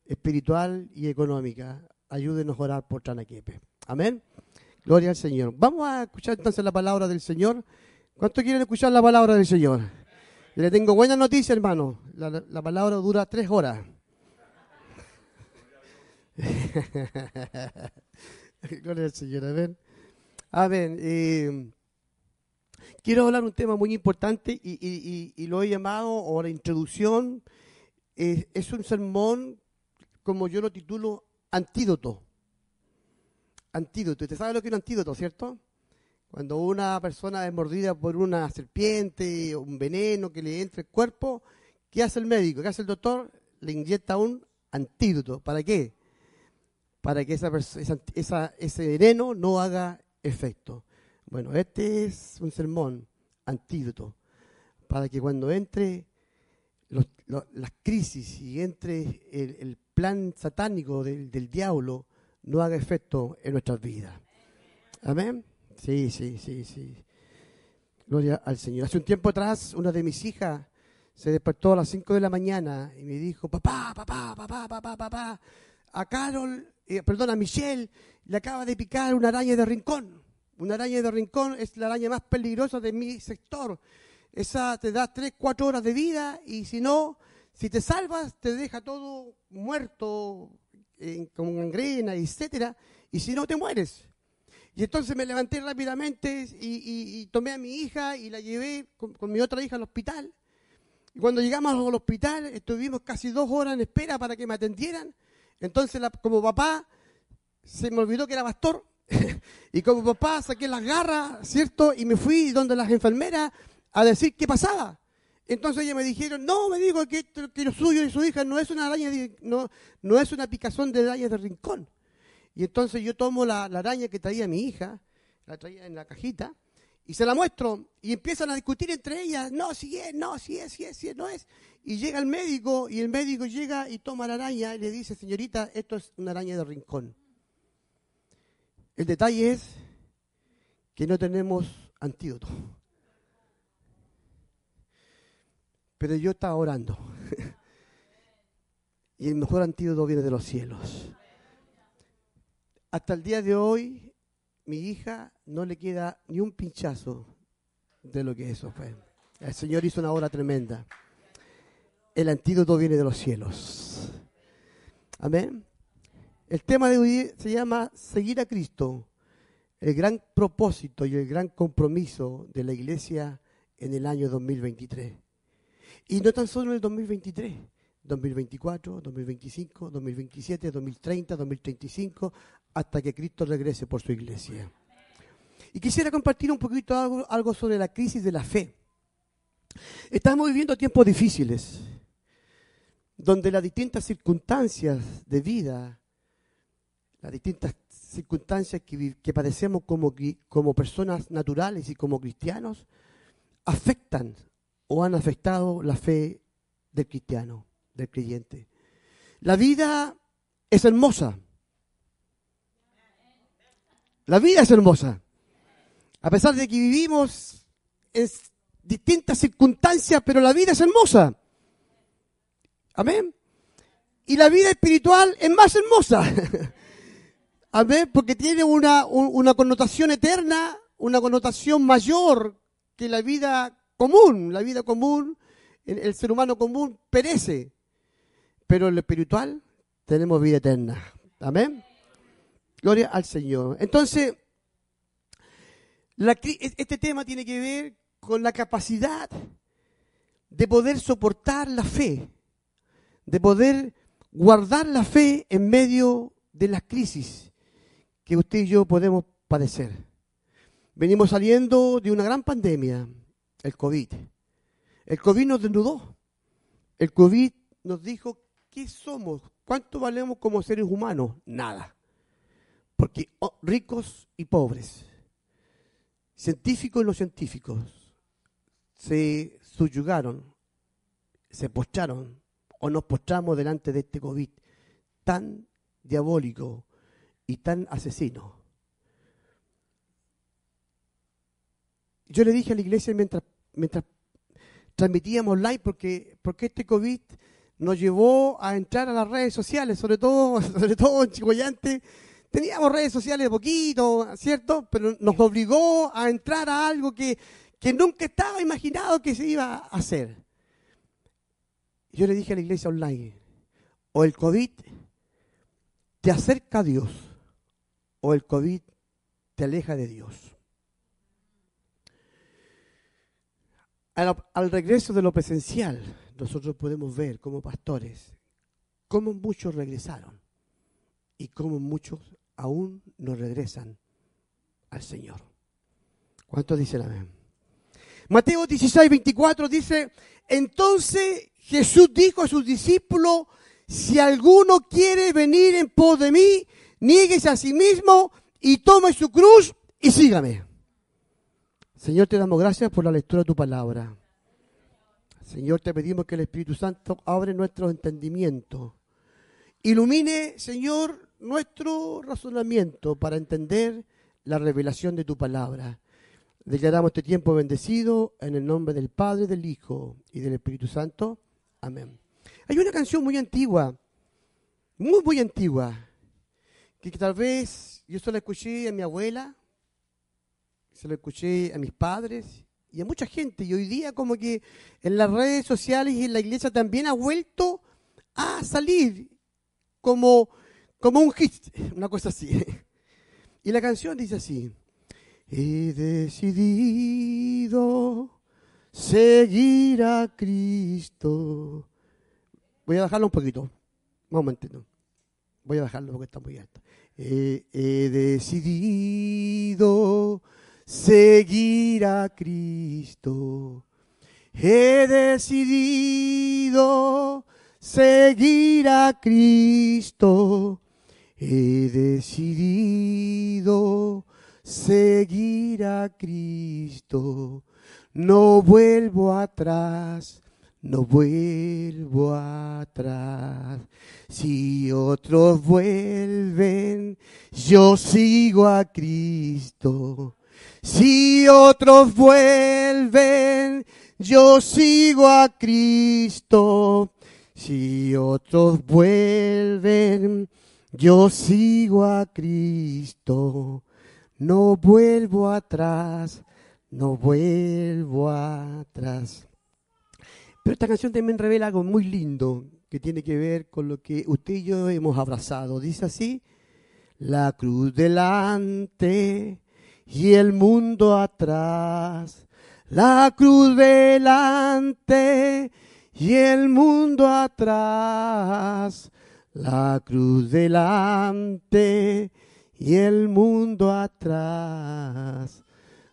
espiritual y económica. Ayúdenos a orar por Tranaquepe. Amén. Gloria al Señor. Vamos a escuchar entonces la palabra del Señor. ¿Cuánto quieren escuchar la palabra del Señor? Le tengo buena noticia, hermano. La, la palabra dura tres horas. Gloria al Señor, amén. Amén. Quiero hablar un tema muy importante y, lo he llamado, o la introducción, es un sermón, como yo lo titulo, antídoto. Antídoto. ¿Usted sabe lo que es un antídoto, cierto? Cuando una persona es mordida por una serpiente o un veneno que le entra al cuerpo, ¿qué hace el médico? ¿Qué hace el doctor? Le inyecta un antídoto. ¿Para qué? Para que esa, esa- esa- ese veneno no haga efecto. Bueno, este es un sermón antídoto para que cuando entre las crisis y entre el, el plan satánico del, del diablo no haga efecto en nuestras vidas. Amén. Sí, sí, sí, sí. Gloria al Señor. Hace un tiempo atrás, una de mis hijas se despertó a las 5 de la mañana y me dijo, papá, papá, papá, papá, papá, a Carol, eh, perdón, a Michelle, le acaba de picar una araña de rincón. Una araña de rincón es la araña más peligrosa de mi sector. Esa te da 3, 4 horas de vida y si no, si te salvas, te deja todo muerto, en, con gangrena, etcétera, y si no, te mueres. Y entonces me levanté rápidamente y, tomé a mi hija y la llevé con mi otra hija al hospital. Y cuando llegamos al hospital, estuvimos casi dos horas en espera para que me atendieran. Entonces, la- como papá, se me olvidó que era pastor. y como papá, saqué las garras, ¿cierto? Y me fui donde las enfermeras a decir qué pasaba. Entonces ellas me dijeron, no, me dijo que, que lo suyo y su hija no es una araña, de- no, no es una picazón de araña de rincón. Y entonces yo tomo la, la araña que traía mi hija, la traía en la cajita, y se la muestro, y empiezan a discutir entre ellas, no, si es, no, si es, si es, si es, no es. Y llega el médico, y el médico llega y toma la araña y le dice, señorita, esto es una araña de rincón. El detalle es que no tenemos antídoto. Pero yo estaba orando. y el mejor antídoto viene de los cielos. Hasta el día de hoy, mi hija no le queda ni un pinchazo de lo que eso fue. El Señor hizo una obra tremenda. El antídoto viene de los cielos. Amén. El tema de hoy se llama Seguir a Cristo, el gran propósito y el gran compromiso de la iglesia en el año 2023. Y no tan solo en el 2023, 2024, 2025, 2027, 2030, 2035, hasta que Cristo regrese por su iglesia. Y quisiera compartir un poquito algo, sobre la crisis de la fe. Estamos viviendo tiempos difíciles, donde las distintas circunstancias de vida, las distintas circunstancias que, que padecemos como, como personas naturales y como cristianos, afectan o han afectado la fe del cristiano, del creyente. La vida es hermosa. La vida es hermosa. A pesar de que vivimos en distintas circunstancias, pero la vida es hermosa. Amén. Y la vida espiritual es más hermosa. Amén. Porque tiene una, una connotación eterna, una connotación mayor que la vida común. La vida común, el ser humano común perece. Pero en lo espiritual tenemos vida eterna. Amén. Gloria al Señor. Entonces, este tema tiene que ver con la capacidad de poder soportar la fe, de poder guardar la fe en medio de las crisis que usted y yo podemos padecer. Venimos saliendo de una gran pandemia, el COVID. El COVID nos desnudó. El COVID nos dijo qué somos, cuánto valemos como seres humanos. Nada. Porque oh, ricos y pobres, científicos y no científicos, se subyugaron, se postraron o nos postramos delante de este COVID tan diabólico y tan asesino. Yo le dije a la iglesia mientras, mientras transmitíamos live, porque, porque este COVID nos llevó a entrar a las redes sociales, sobre todo, sobre todo en Chicoyante, Teníamos redes sociales de poquito, ¿cierto? Pero nos obligó a entrar a algo que, que nunca estaba imaginado que se iba a hacer. Yo le dije a la iglesia online, o el COVID te acerca a Dios, o el COVID te aleja de Dios. Al, al, regreso de lo presencial, nosotros podemos ver como pastores cómo muchos regresaron y cómo muchos aún no regresan al Señor. ¿Cuántos dicen amén? Mateo 16, 24 dice, entonces Jesús dijo a sus discípulos, si alguno quiere venir en pos de mí, nieguese a sí mismo y tome su cruz y sígame. Señor, te damos gracias por la lectura de tu palabra. Señor, te pedimos que el Espíritu Santo abre nuestro entendimiento. Ilumine, Señor, nuestro razonamiento para entender la revelación de tu palabra. Declaramos este tiempo bendecido en el nombre del Padre, del Hijo y del Espíritu Santo. Amén. Hay una canción muy antigua, muy, muy antigua, que tal vez yo se la escuché a mi abuela, se la escuché a mis padres y a mucha gente. Y hoy día como que en las redes sociales y en la iglesia también ha vuelto a salir como como un hit, una cosa así. Y la canción dice así, he decidido seguir a Cristo. Voy a bajarlo un poquito, un momentito. Voy a bajarlo porque está muy alto. he decidido seguir a Cristo. He decidido seguir a Cristo he decidido seguir a Cristo. No vuelvo atrás, no vuelvo atrás. Si otros vuelven, yo sigo a Cristo. Si otros vuelven, yo sigo a Cristo. Si otros vuelven, yo sigo a Cristo. No vuelvo atrás, no vuelvo atrás. Pero esta canción también revela algo muy lindo que tiene que ver con lo que usted y yo hemos abrazado. Dice así, la cruz delante y el mundo atrás. La cruz delante y el mundo atrás. La cruz delante y el mundo atrás.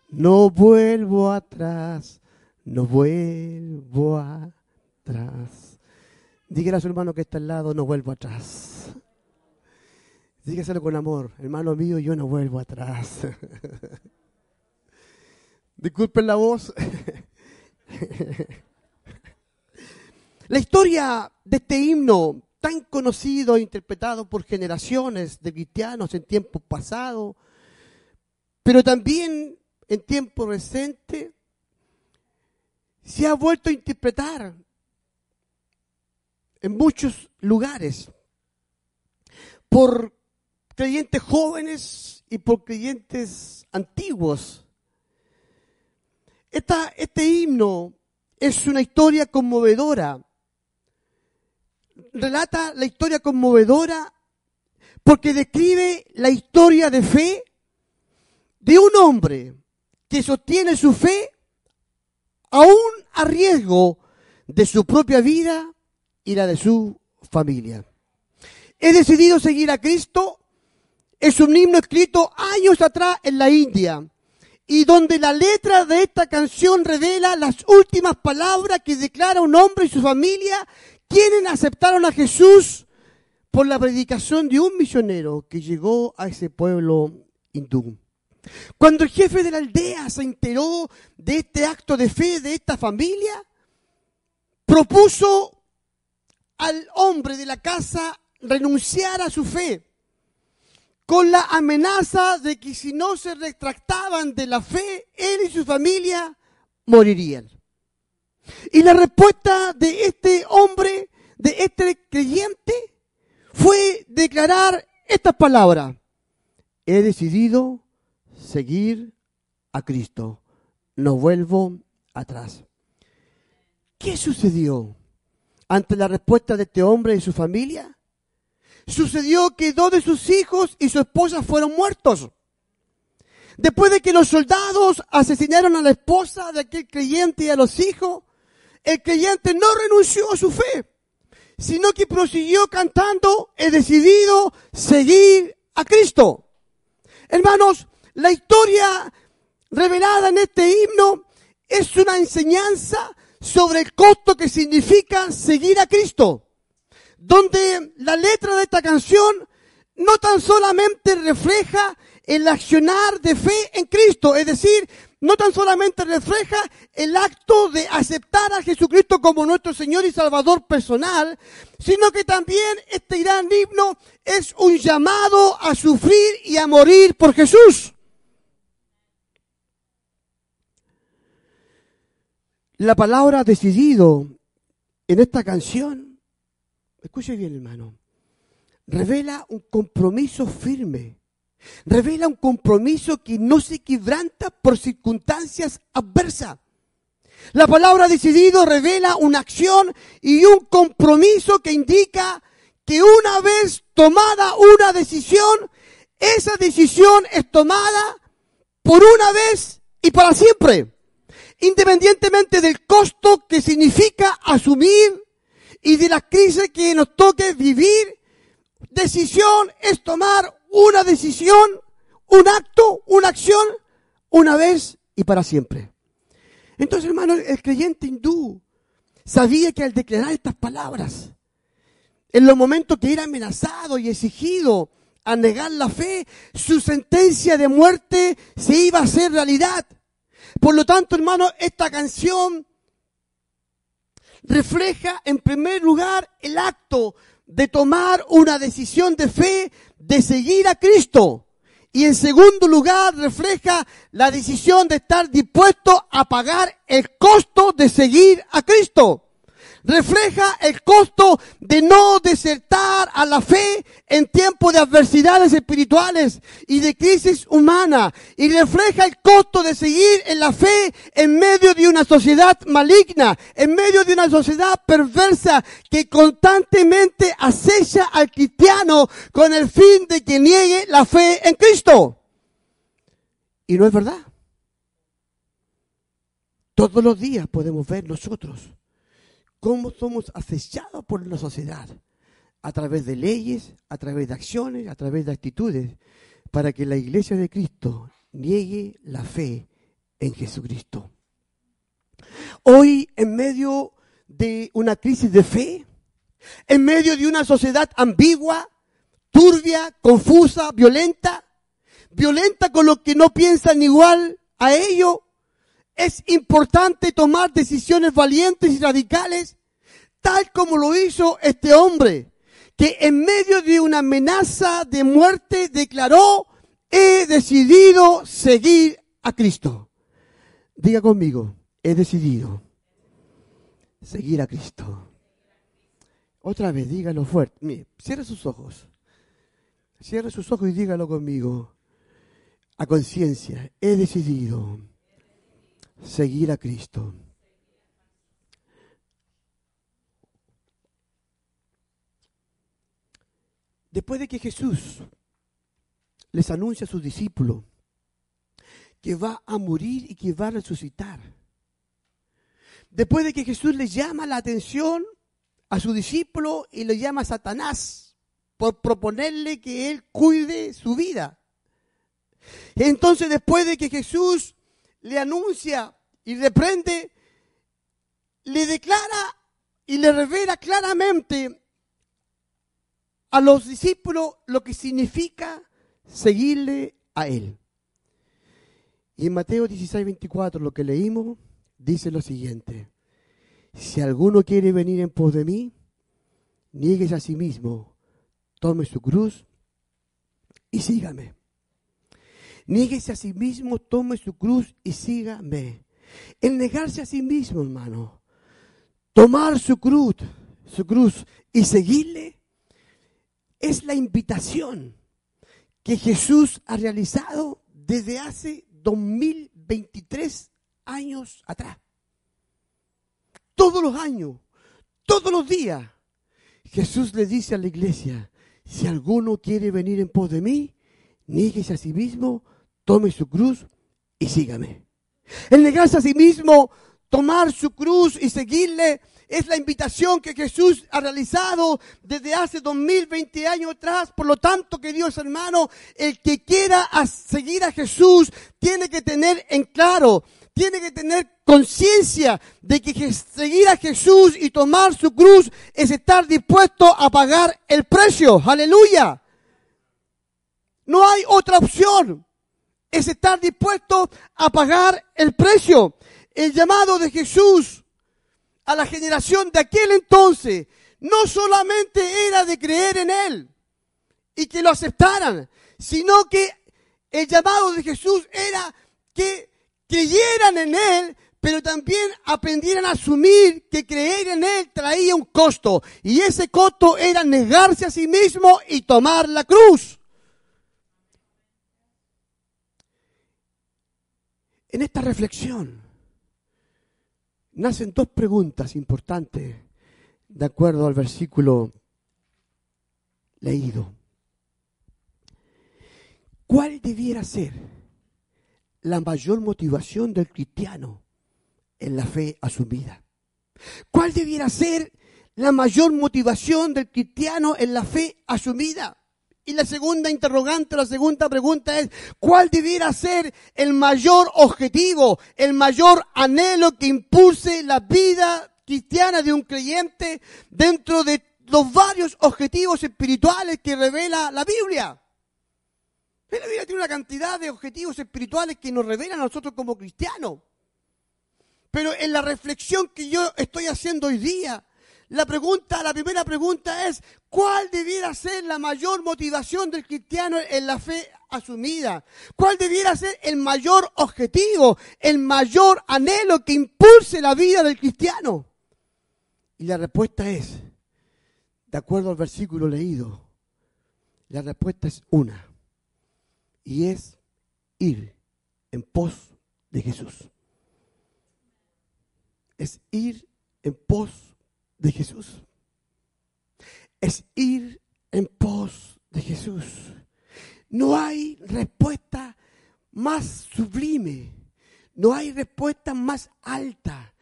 No vuelvo atrás, no vuelvo atrás. Dígale a su hermano que está al lado, no vuelvo atrás. Dígaselo con amor, hermano mío, yo no vuelvo atrás. Disculpen la voz. la historia de este himno tan conocido e interpretado por generaciones de cristianos en tiempos pasados, pero también en tiempo reciente, se ha vuelto a interpretar en muchos lugares por creyentes jóvenes y por creyentes antiguos. este himno es una historia conmovedora. Relata la historia conmovedora porque describe la historia de fe de un hombre que sostiene su fe aún a riesgo de su propia vida y la de su familia. He decidido seguir a Cristo es un himno escrito años atrás en la India y donde la letra de esta canción revela las últimas palabras que declara un hombre y su familia quienes aceptaron a Jesús por la predicación de un misionero que llegó a ese pueblo hindú. Cuando el jefe de la aldea se enteró de este acto de fe de esta familia, propuso al hombre de la casa renunciar a su fe con la amenaza de que si no se retractaban de la fe, él y su familia morirían. Y la respuesta de este hombre, de este creyente, fue declarar estas palabras. He decidido seguir a Cristo. No vuelvo atrás. ¿Qué sucedió ante la respuesta de este hombre y su familia? sucedió que dos de sus hijos y su esposa fueron muertos. Después de que los soldados asesinaron a la esposa de aquel creyente y a los hijos, el creyente no renunció a su fe, sino que prosiguió cantando, he decidido seguir a Cristo. Hermanos, la historia revelada en este himno es una enseñanza sobre el costo que significa seguir a Cristo donde la letra de esta canción no tan solamente refleja el accionar de fe en Cristo, es decir, no tan solamente refleja el acto de aceptar a Jesucristo como nuestro Señor y Salvador personal, sino que también este gran himno es un llamado a sufrir y a morir por Jesús. La palabra decidido en esta canción escuche bien hermano, revela un compromiso firme, revela un compromiso que no se quebranta por circunstancias adversas. La palabra decidido revela una acción y un compromiso que indica que una vez tomada una decisión, esa decisión es tomada por una vez y para siempre, independientemente del costo que significa asumir y de la crisis que nos toque vivir, decisión es tomar una decisión, un acto, una acción, una vez y para siempre. Entonces, hermano, el creyente hindú sabía que al declarar estas palabras, en los momentos que era amenazado y exigido a negar la fe, su sentencia de muerte se iba a hacer realidad. Por lo tanto, hermano, esta canción refleja en primer lugar el acto de tomar una decisión de fe, de seguir a Cristo. Y en segundo lugar refleja la decisión de estar dispuesto a pagar el costo de seguir a Cristo refleja el costo de no desertar a la fe en tiempos de adversidades espirituales y de crisis humana. Y refleja el costo de seguir en la fe en medio de una sociedad maligna, en medio de una sociedad perversa que constantemente acecha al cristiano con el fin de que niegue la fe en Cristo. Y no es verdad. Todos los días podemos ver nosotros cómo somos acechados por la sociedad a través de leyes, a través de acciones, a través de actitudes, para que la iglesia de Cristo niegue la fe en Jesucristo. Hoy, en medio de una crisis de fe, en medio de una sociedad ambigua, turbia, confusa, violenta, violenta con los que no piensan igual a ello, es importante tomar decisiones valientes y radicales, tal como lo hizo este hombre, que en medio de una amenaza de muerte declaró, he decidido seguir a Cristo. Diga conmigo, he decidido seguir a Cristo. Otra vez, dígalo fuerte. Mire, cierre sus ojos. Cierre sus ojos y dígalo conmigo. A conciencia, he decidido seguir a Cristo. Después de que Jesús les anuncia a sus discípulos que va a morir y que va a resucitar, después de que Jesús les llama la atención a su discípulo y le llama a Satanás por proponerle que él cuide su vida. Entonces después de que Jesús le anuncia y reprende, le declara y le revela claramente a los discípulos lo que significa seguirle a Él. Y en Mateo 16, 24, lo que leímos, dice lo siguiente. Si alguno quiere venir en pos de mí, nieguese a sí mismo, tome su cruz y sígame. Niéguese a sí mismo, tome su cruz y sígame. El negarse a sí mismo, hermano. Tomar su cruz, su cruz y seguirle es la invitación que Jesús ha realizado desde hace 2023 años atrás. Todos los años, todos los días, Jesús le dice a la iglesia, si alguno quiere venir en pos de mí, nieguese a sí mismo, tome su cruz y sígame. El negarse a sí mismo, tomar su cruz y seguirle es la invitación que Jesús ha realizado desde hace 2020 años atrás. Por lo tanto, que Dios hermano, el que quiera seguir a Jesús tiene que tener en claro, tiene que tener conciencia de que seguir a Jesús y tomar su cruz es estar dispuesto a pagar el precio. Aleluya. No hay otra opción es estar dispuesto a pagar el precio. El llamado de Jesús a la generación de aquel entonces no solamente era de creer en Él y que lo aceptaran, sino que el llamado de Jesús era que creyeran en Él, pero también aprendieran a asumir que creer en Él traía un costo. Y ese costo era negarse a sí mismo y tomar la cruz. En esta reflexión nacen dos preguntas importantes de acuerdo al versículo leído. ¿Cuál debiera ser la mayor motivación del cristiano en la fe asumida? ¿Cuál debiera ser la mayor motivación del cristiano en la fe asumida? Y la segunda interrogante, la segunda pregunta es, ¿cuál debiera ser el mayor objetivo, el mayor anhelo que impulse la vida cristiana de un creyente dentro de los varios objetivos espirituales que revela la Biblia? La Biblia tiene una cantidad de objetivos espirituales que nos revelan a nosotros como cristianos. Pero en la reflexión que yo estoy haciendo hoy día, la pregunta, la primera pregunta es, ¿cuál debiera ser la mayor motivación del cristiano en la fe asumida? ¿Cuál debiera ser el mayor objetivo, el mayor anhelo que impulse la vida del cristiano? Y la respuesta es, de acuerdo al versículo leído, la respuesta es una, y es ir en pos de Jesús. Es ir en pos de Jesús. Es ir en pos de Jesús. No hay respuesta más sublime, no hay respuesta más alta,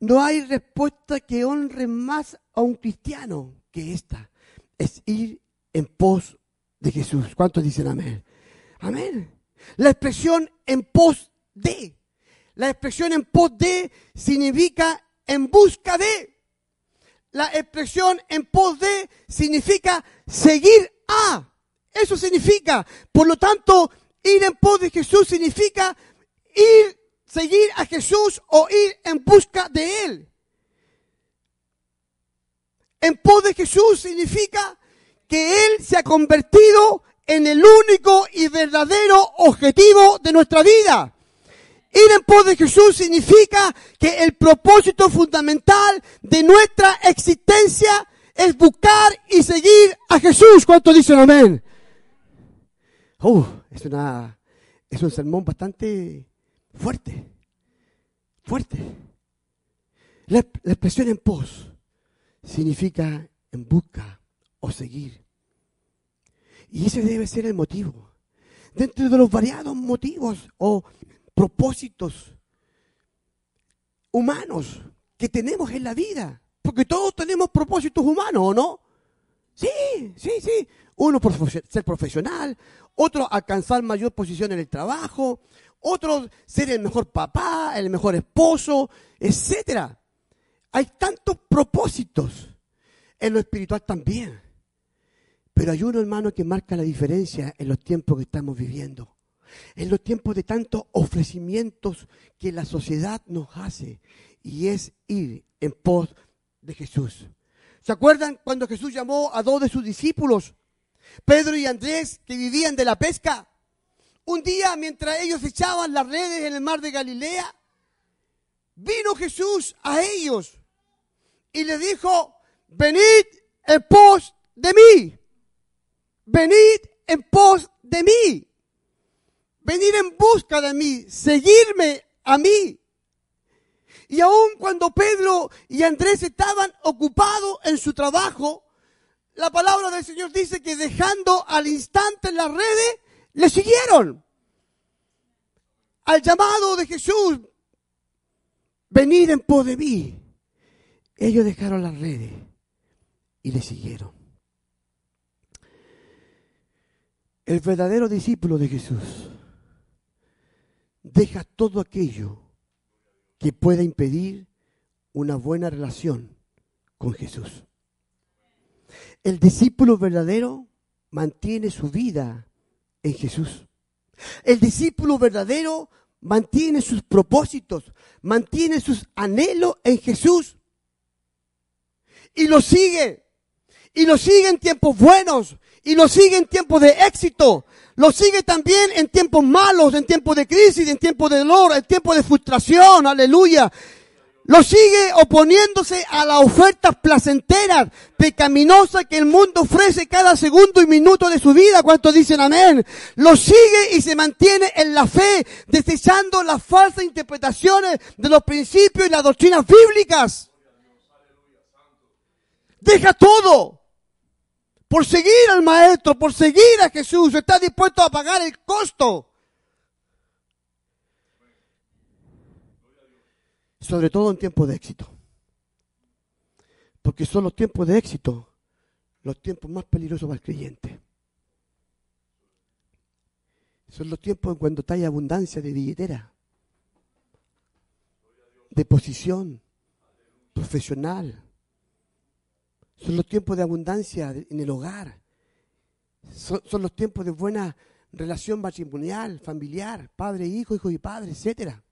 no hay respuesta que honre más a un cristiano que esta. Es ir en pos de Jesús. ¿Cuántos dicen amén? Amén. La expresión en pos de. La expresión en pos de significa en busca de. La expresión en pos de significa seguir a. Eso significa. Por lo tanto, ir en pos de Jesús significa ir, seguir a Jesús o ir en busca de Él. En pos de Jesús significa que Él se ha convertido en el único y verdadero objetivo de nuestra vida. Ir en pos de Jesús significa que el propósito fundamental de nuestra existencia es buscar y seguir a Jesús. ¿Cuántos dicen amén? Uh, es, una, es un sermón bastante fuerte. Fuerte. La, la expresión en pos significa en busca o seguir. Y ese debe ser el motivo. Dentro de los variados motivos o propósitos humanos que tenemos en la vida. Porque todos tenemos propósitos humanos, ¿o no? Sí, sí, sí. Uno ser profesional, otro alcanzar mayor posición en el trabajo, otro ser el mejor papá, el mejor esposo, etcétera. Hay tantos propósitos en lo espiritual también. Pero hay uno, hermano, que marca la diferencia en los tiempos que estamos viviendo. En los tiempos de tantos ofrecimientos que la sociedad nos hace. Y es ir en pos de Jesús. ¿Se acuerdan cuando Jesús llamó a dos de sus discípulos, Pedro y Andrés, que vivían de la pesca? Un día, mientras ellos echaban las redes en el mar de Galilea, vino Jesús a ellos y les dijo, venid en pos de mí. Venid en pos de mí. Venid en busca de mí. Seguirme a mí. Y aun cuando Pedro y Andrés estaban ocupados en su trabajo, la palabra del Señor dice que dejando al instante las redes, le siguieron. Al llamado de Jesús, venid en pos de mí. Ellos dejaron las redes y le siguieron. El verdadero discípulo de Jesús deja todo aquello que pueda impedir una buena relación con Jesús. El discípulo verdadero mantiene su vida en Jesús. El discípulo verdadero mantiene sus propósitos, mantiene sus anhelos en Jesús. Y lo sigue. Y lo sigue en tiempos buenos. Y lo sigue en tiempos de éxito. Lo sigue también en tiempos malos, en tiempos de crisis, en tiempos de dolor, en tiempos de frustración. Aleluya. Lo sigue oponiéndose a las ofertas placenteras, pecaminosas que el mundo ofrece cada segundo y minuto de su vida. ¿Cuántos dicen amén? Lo sigue y se mantiene en la fe, desechando las falsas interpretaciones de los principios y las doctrinas bíblicas. Deja todo por seguir al Maestro, por seguir a Jesús. Está dispuesto a pagar el costo. sobre todo en tiempos de éxito. Porque son los tiempos de éxito los tiempos más peligrosos para el creyente. Son los tiempos en cuando hay abundancia de billetera, de posición profesional. Son los tiempos de abundancia en el hogar. Son, son los tiempos de buena relación matrimonial, familiar, padre, hijo, hijo y padre, etcétera.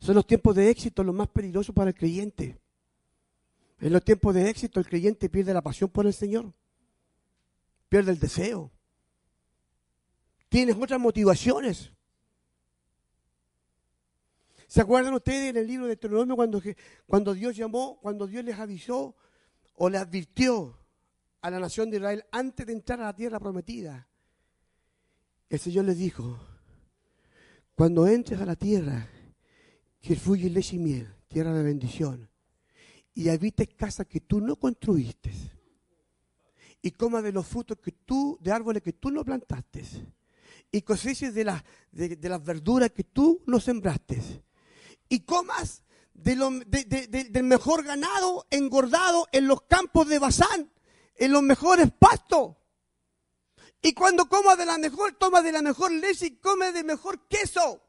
Son los tiempos de éxito los más peligrosos para el creyente. En los tiempos de éxito el creyente pierde la pasión por el Señor, pierde el deseo, tienes otras motivaciones. ¿Se acuerdan ustedes en el libro de Deuteronomio cuando, cuando Dios llamó, cuando Dios les avisó o les advirtió a la nación de Israel antes de entrar a la tierra prometida? El Señor les dijo, cuando entres a la tierra que fluye leche y miel, tierra de bendición, y habites casa que tú no construiste, y comas de los frutos que tú, de árboles que tú no plantaste, y coseches de, las de, las verduras que tú no sembraste, y comas de del mejor ganado engordado en los campos de Bazán, en los mejores pastos. Y cuando comas de la mejor, toma de la mejor leche y come de mejor queso.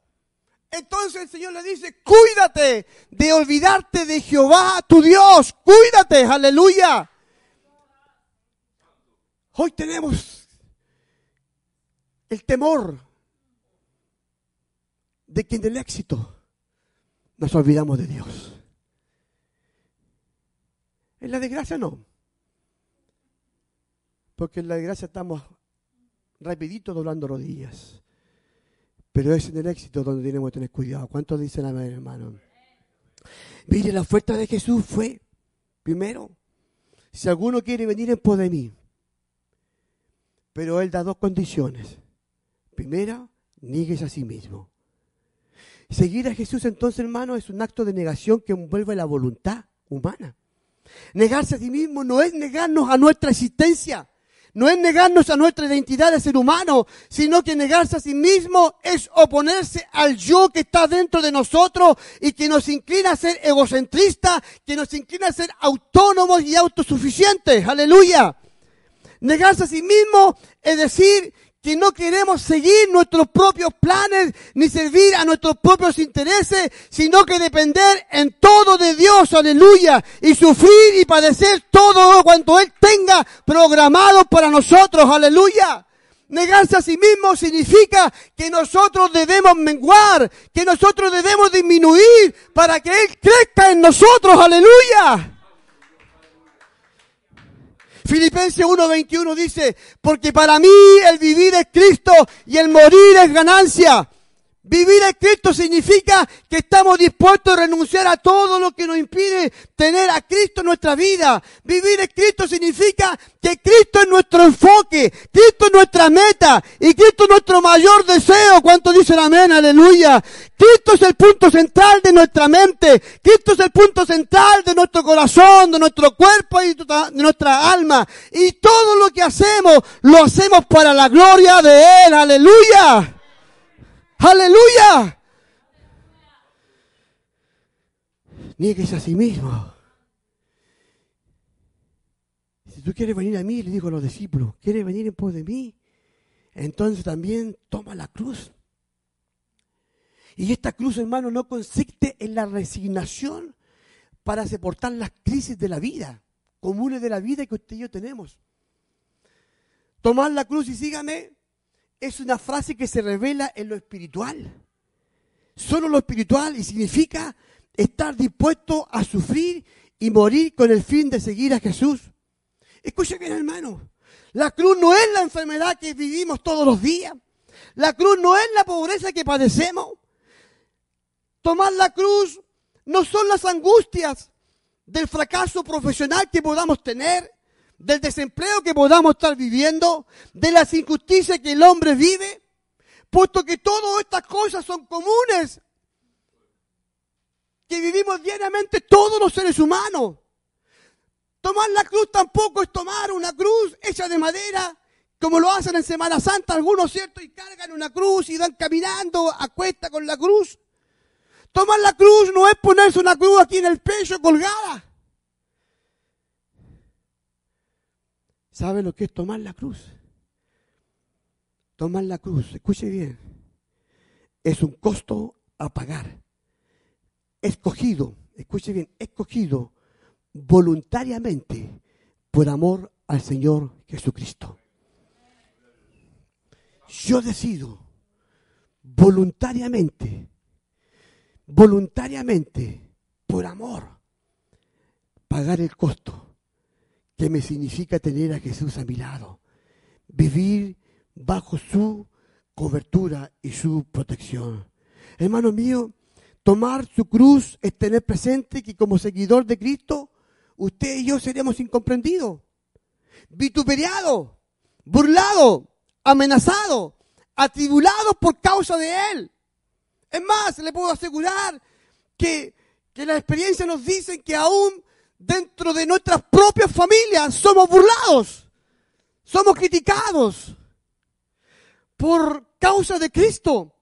Entonces el Señor le dice, cuídate de olvidarte de Jehová, tu Dios. Cuídate, aleluya. Hoy tenemos el temor de que en el éxito nos olvidamos de Dios. En la desgracia no. Porque en la desgracia estamos rapidito doblando rodillas. Pero es en el éxito donde tenemos que tener cuidado. ¿Cuántos dicen amén, hermano? Mire, la oferta de Jesús fue, primero, si alguno quiere venir en pos de mí, pero Él da dos condiciones. Primera, niegues a sí mismo. Seguir a Jesús entonces, hermano, es un acto de negación que envuelve la voluntad humana. Negarse a sí mismo no es negarnos a nuestra existencia, no es negarnos a nuestra identidad de ser humano, sino que negarse a sí mismo es oponerse al yo que está dentro de nosotros y que nos inclina a ser egocentristas, que nos inclina a ser autónomos y autosuficientes. Aleluya. Negarse a sí mismo es decir que no queremos seguir nuestros propios planes ni servir a nuestros propios intereses, sino que depender en todo de Dios, aleluya, y sufrir y padecer todo cuanto Él tenga programado para nosotros, aleluya. Negarse a sí mismo significa que nosotros debemos menguar, que nosotros debemos disminuir para que Él crezca en nosotros, aleluya. Filipenses 1:21 dice, porque para mí el vivir es Cristo y el morir es ganancia. Vivir en Cristo significa que estamos dispuestos a renunciar a todo lo que nos impide tener a Cristo en nuestra vida. Vivir en Cristo significa que Cristo es nuestro enfoque, Cristo es nuestra meta y Cristo es nuestro mayor deseo. ¿Cuánto dicen amén? Aleluya. Cristo es el punto central de nuestra mente. Cristo es el punto central de nuestro corazón, de nuestro cuerpo y de nuestra alma. Y todo lo que hacemos, lo hacemos para la gloria de Él. Aleluya. Aleluya. Niegues a sí mismo. Si tú quieres venir a mí, le digo a los discípulos, ¿quieres venir en pos de mí? Entonces también toma la cruz. Y esta cruz, hermano, no consiste en la resignación para soportar las crisis de la vida, comunes de la vida que usted y yo tenemos. Tomar la cruz y sígame es una frase que se revela en lo espiritual. Solo lo espiritual y significa estar dispuesto a sufrir y morir con el fin de seguir a Jesús. Escuche bien, hermano. La cruz no es la enfermedad que vivimos todos los días. La cruz no es la pobreza que padecemos. Tomar la cruz no son las angustias del fracaso profesional que podamos tener del desempleo que podamos estar viviendo, de las injusticias que el hombre vive, puesto que todas estas cosas son comunes, que vivimos diariamente todos los seres humanos. Tomar la cruz tampoco es tomar una cruz hecha de madera, como lo hacen en Semana Santa algunos, ¿cierto? Y cargan una cruz y van caminando a cuesta con la cruz. Tomar la cruz no es ponerse una cruz aquí en el pecho colgada. ¿Sabe lo que es tomar la cruz? Tomar la cruz, escuche bien, es un costo a pagar. Escogido, escuche bien, escogido voluntariamente por amor al Señor Jesucristo. yo decido voluntariamente, voluntariamente, por amor, pagar el costo que me significa tener a Jesús a mi lado, vivir bajo su cobertura y su protección. Hermano mío, tomar su cruz es tener presente que como seguidor de Cristo, usted y yo seremos incomprendidos, vituperiados, burlados, amenazados, atribulados por causa de Él. Es más, le puedo asegurar que, que la experiencia nos dice que aún dentro de nuestras propias familias somos burlados, somos criticados por causa de Cristo.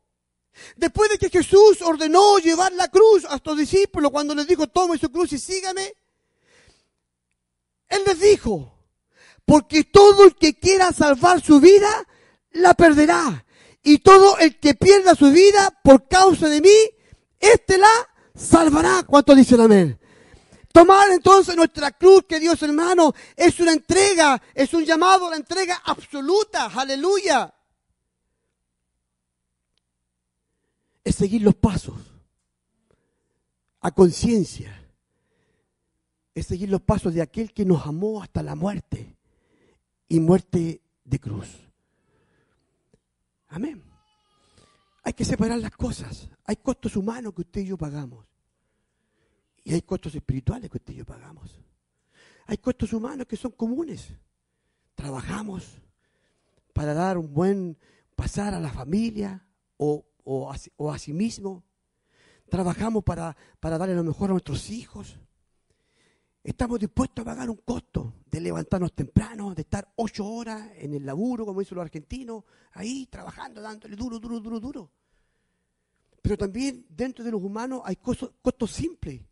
Después de que Jesús ordenó llevar la cruz a sus discípulos cuando les dijo, tome su cruz y sígame, Él les dijo, porque todo el que quiera salvar su vida, la perderá. Y todo el que pierda su vida por causa de mí, éste la salvará. ¿Cuánto dicen amén? Tomar entonces nuestra cruz, que Dios hermano, es una entrega, es un llamado a la entrega absoluta. Aleluya. Es seguir los pasos a conciencia. Es seguir los pasos de aquel que nos amó hasta la muerte y muerte de cruz. Amén. Hay que separar las cosas. Hay costos humanos que usted y yo pagamos. Y hay costos espirituales que usted pagamos. Hay costos humanos que son comunes. Trabajamos para dar un buen pasar a la familia o, o, a, sí mismo. Trabajamos para, para darle lo mejor a nuestros hijos. Estamos dispuestos a pagar un costo de levantarnos temprano, de estar ocho horas en el laburo, como dicen los argentinos, ahí trabajando, dándole duro, duro, duro, duro. Pero también dentro de los humanos hay costos simples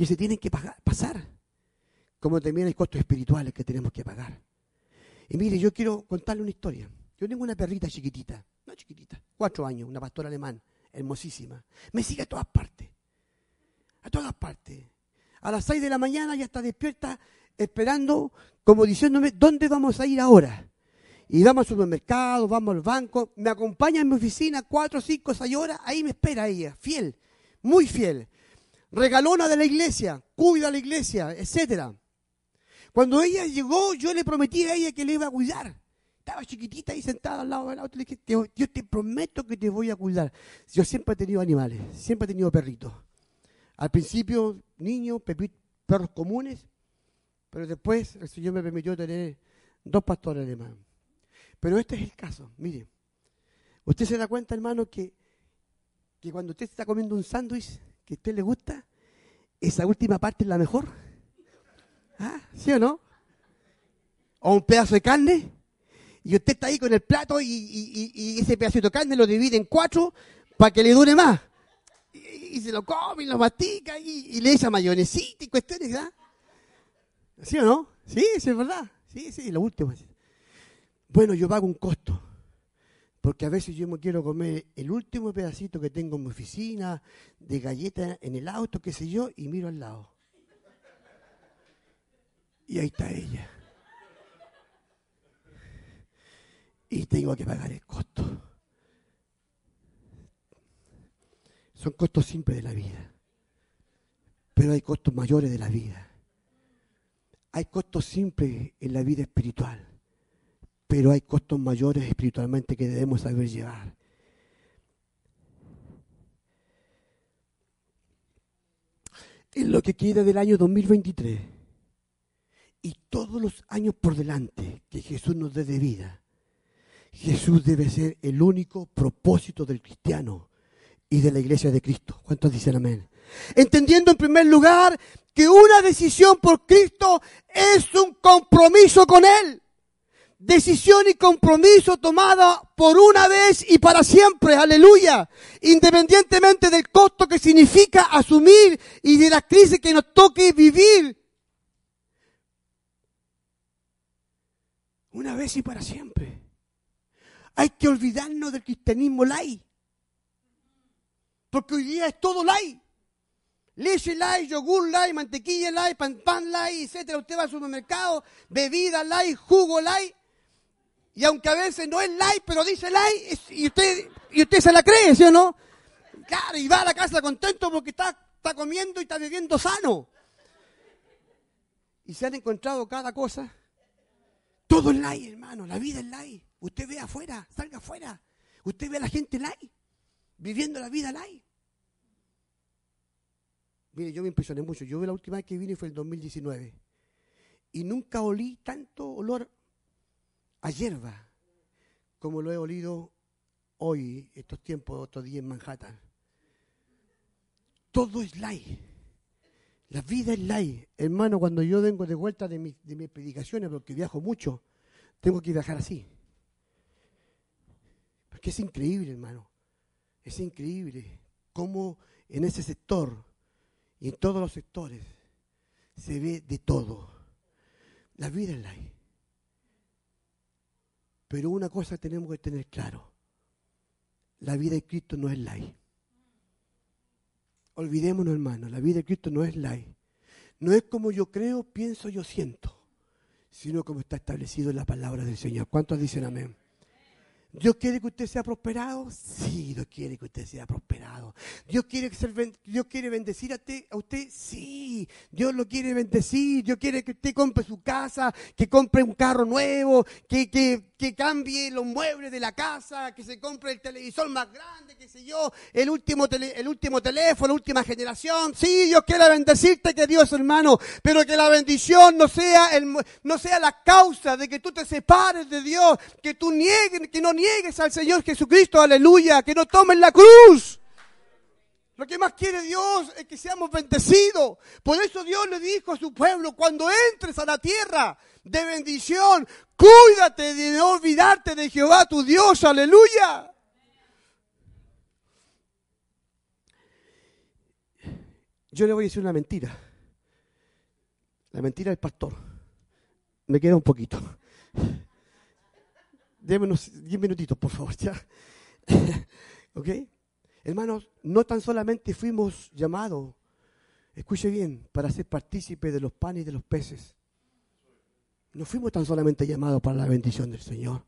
que se tienen que pasar, como también hay costos espirituales que tenemos que pagar. Y mire, yo quiero contarle una historia. Yo tengo una perrita chiquitita, no chiquitita, cuatro años, una pastora alemán, hermosísima. Me sigue a todas partes, a todas partes a las 6 de la mañana ya está despierta esperando, como diciéndome, ¿dónde vamos a ir ahora? Y vamos al supermercado, vamos al banco, me acompaña en mi oficina cuatro, cinco, seis horas, ahí me espera ella, fiel, muy fiel. Regalona de la iglesia, cuida a la iglesia, etcétera. Cuando ella llegó, yo le prometí a ella que le iba a cuidar. Estaba chiquitita ahí sentada al lado del auto. Le dije, yo te prometo que te voy a cuidar. Yo siempre he tenido animales, siempre he tenido perritos. Al principio, niños, perros comunes, pero después el Señor me permitió tener dos pastores alemanes. Pero este es el caso, mire. Usted se da cuenta, hermano, que, que cuando usted está comiendo un sándwich que a usted le gusta, esa última parte es la mejor. ¿Ah? ¿Sí o no? O un pedazo de carne, y usted está ahí con el plato y, y ese pedacito de carne lo divide en cuatro para que le dure más y se lo come y lo mastica y, le echa mayonesita y cuestiones, ¿verdad? ¿Sí o no? Sí, sí, es verdad. Sí, sí, lo último. Bueno, yo pago un costo. Porque a veces yo me quiero comer el último pedacito que tengo en mi oficina, de galleta en el auto, qué sé yo, y miro al lado. Y ahí está ella. Y tengo que pagar el costo. Son costos simples de la vida. Pero hay costos mayores de la vida. Hay costos simples en la vida espiritual. Pero hay costos mayores espiritualmente que debemos saber llevar. En lo que queda del año 2023 y todos los años por delante que Jesús nos dé de vida, Jesús debe ser el único propósito del cristiano y de la iglesia de Cristo. ¿Cuántos dicen amén? Entendiendo en primer lugar que una decisión por Cristo es un compromiso con Él. Decisión y compromiso tomada por una vez y para siempre, aleluya. Independientemente del costo que significa asumir y de la crisis que nos toque vivir. Una vez y para siempre. Hay que olvidarnos del cristianismo laico. Porque hoy día es todo light. Leche light, yogur light, mantequilla light, pan, pan light, etcétera. Usted va al supermercado, bebida light, jugo light. Y aunque a veces no es light, pero dice es- y usted, y usted se la cree, ¿sí o no? Claro, y va a la casa contento porque está, está comiendo y está viviendo sano. Y se han encontrado cada cosa. Todo es light, hermano. La vida es light. Usted ve afuera, salga afuera. Usted ve a la gente light, viviendo la vida light. Mire, yo me impresioné mucho. Yo la última vez que vine fue el 2019. Y nunca olí tanto olor a hierba como lo he olido hoy, estos tiempos, otros días en Manhattan. Todo es light. La vida es light. Hermano, cuando yo vengo de vuelta de, mis- de mis predicaciones, porque viajo mucho, tengo que viajar así. Porque es increíble, hermano. Es increíble cómo en ese sector y en todos los sectores se ve de todo. La vida es light. Pero una cosa tenemos que tener claro. La vida de Cristo no es light. Olvidémonos, hermano, la vida de Cristo no es light. No es como yo creo, pienso, yo siento, sino como está establecido en la palabra del Señor. ¿Cuántos dicen amén? ¿Dios quiere que usted sea prosperado? Sí, Dios quiere que usted sea prosperado. ¿Dios quiere, ser Dios quiere bendecir a usted? Sí, Dios lo quiere bendecir. Dios quiere que usted compre su casa, que compre un carro nuevo, que, que, que cambie los muebles de la casa, que se compre el televisor más grande, qué sé yo, el último, tele- el último teléfono, la última generación. Sí, Dios quiere bendecirte, que Dios, hermano, pero que la bendición no sea, el, no sea la causa de que tú te separes de Dios, que tú niegues, que no niegues al Señor Jesucristo, aleluya, que no tomes la cruz. Lo que más quiere Dios es que seamos bendecidos. Por eso Dios le dijo a su pueblo, cuando entres a la tierra de bendición, cuídate de olvidarte de Jehová tu Dios, aleluya. Yo le voy a decir una mentira. La mentira del pastor. Me queda un poquito. Deme unos 10 minutitos, por favor, ya. ¿Ok? Hermanos, no tan solamente fuimos llamados, escuche bien, para ser partícipes de los panes y de los peces. No fuimos tan solamente llamados para la bendición del Señor.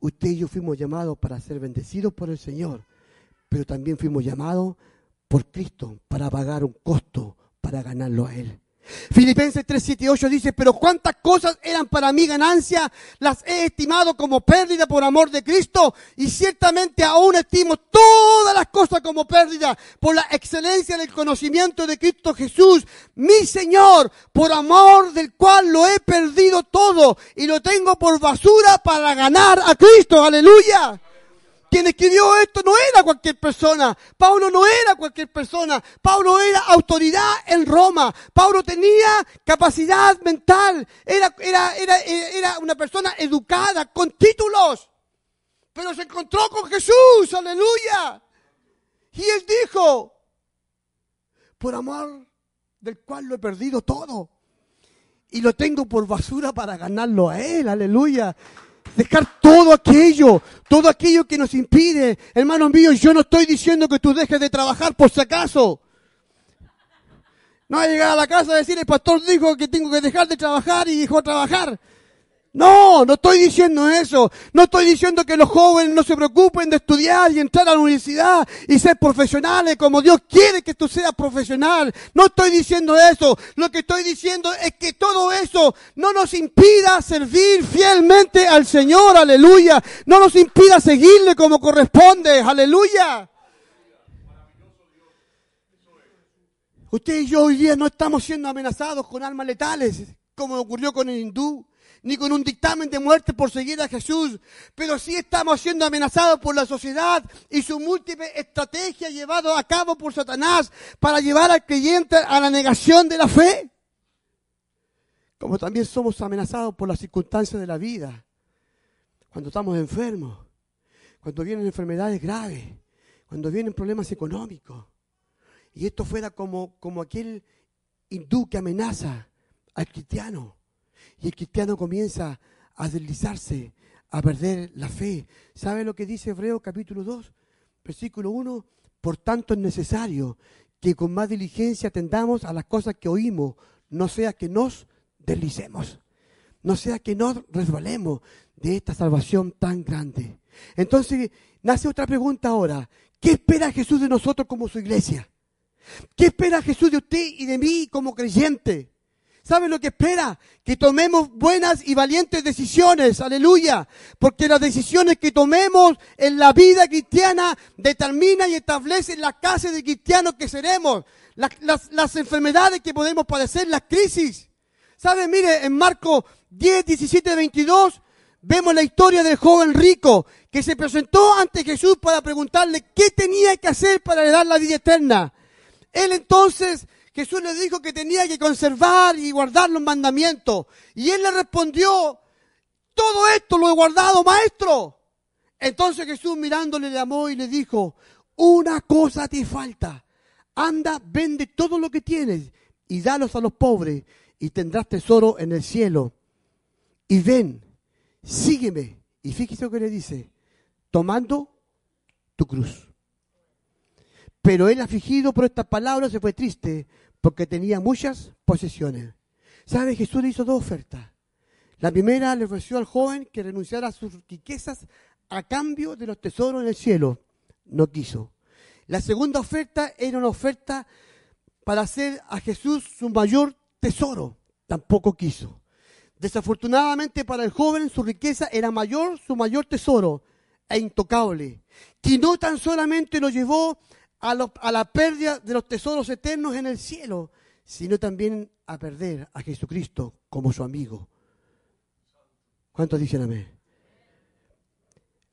Usted y yo fuimos llamados para ser bendecidos por el Señor, pero también fuimos llamados por Cristo para pagar un costo para ganarlo a Él. Filipenses 3, 7 y 8 dice, pero cuántas cosas eran para mí ganancia, las he estimado como pérdida por amor de Cristo y ciertamente aún estimo todas las cosas como pérdida por la excelencia del conocimiento de Cristo Jesús, mi Señor, por amor del cual lo he perdido todo y lo tengo por basura para ganar a Cristo, aleluya. Quien escribió esto no era cualquier persona. Pablo no era cualquier persona. Pablo era autoridad en Roma. Pablo tenía capacidad mental. Era, era, era, era una persona educada, con títulos. Pero se encontró con Jesús, aleluya. Y él dijo, por amor del cual lo he perdido todo. Y lo tengo por basura para ganarlo a él, aleluya dejar todo aquello, todo aquello que nos impide. Hermanos míos, yo no estoy diciendo que tú dejes de trabajar por si acaso. No hay llegar a la casa a decir, el pastor dijo que tengo que dejar de trabajar y dejó trabajar. No, no estoy diciendo eso. No estoy diciendo que los jóvenes no se preocupen de estudiar y entrar a la universidad y ser profesionales como Dios quiere que tú seas profesional. No estoy diciendo eso. Lo que estoy diciendo es que todo eso no nos impida servir fielmente al Señor. Aleluya. No nos impida seguirle como corresponde. Aleluya. Usted y yo hoy día no estamos siendo amenazados con armas letales, como ocurrió con el hindú, ni con un dictamen de muerte por seguir a Jesús, pero sí estamos siendo amenazados por la sociedad y su múltiple estrategia llevada a cabo por Satanás para llevar al creyente a la negación de la fe. Como también somos amenazados por las circunstancias de la vida, cuando estamos enfermos, cuando vienen enfermedades graves, cuando vienen problemas económicos. Y esto fuera como, como aquel hindú que amenaza al cristiano. Y el cristiano comienza a deslizarse, a perder la fe. ¿Sabe lo que dice Hebreo capítulo 2, versículo 1? Por tanto es necesario que con más diligencia atendamos a las cosas que oímos, no sea que nos deslicemos. no sea que nos resbalemos de esta salvación tan grande. Entonces, nace otra pregunta ahora. ¿Qué espera Jesús de nosotros como su iglesia? ¿Qué espera Jesús de usted y de mí como creyente? ¿Sabe lo que espera? Que tomemos buenas y valientes decisiones, aleluya. Porque las decisiones que tomemos en la vida cristiana determinan y establecen la clase de cristianos que seremos, las, enfermedades que podemos padecer, las crisis. ¿Sabe? Mire, en Marcos 10, 17, 22, vemos la historia del joven rico que se presentó ante Jesús para preguntarle qué tenía que hacer para heredar la vida eterna. Él entonces Jesús le dijo que tenía que conservar y guardar los mandamientos. Y él le respondió, todo esto lo he guardado, maestro. Entonces Jesús mirándole le llamó y le dijo, una cosa te falta. Anda, vende todo lo que tienes y dalos a los pobres y tendrás tesoro en el cielo. Y ven, sígueme. Y fíjese lo que le dice, tomando tu cruz. Pero él afligido por estas palabras se fue triste porque tenía muchas posesiones. ¿Sabe? Jesús le hizo dos ofertas. La primera le ofreció al joven que renunciara a sus riquezas a cambio de los tesoros en el cielo. No quiso. La segunda oferta era una oferta para hacer a Jesús su mayor tesoro. Tampoco quiso. Desafortunadamente para el joven su riqueza era mayor, su mayor tesoro, e intocable. Que no tan solamente lo llevó a, la pérdida de los tesoros eternos en el cielo, sino también a perder a Jesucristo como su amigo. ¿Cuántos dicen amén?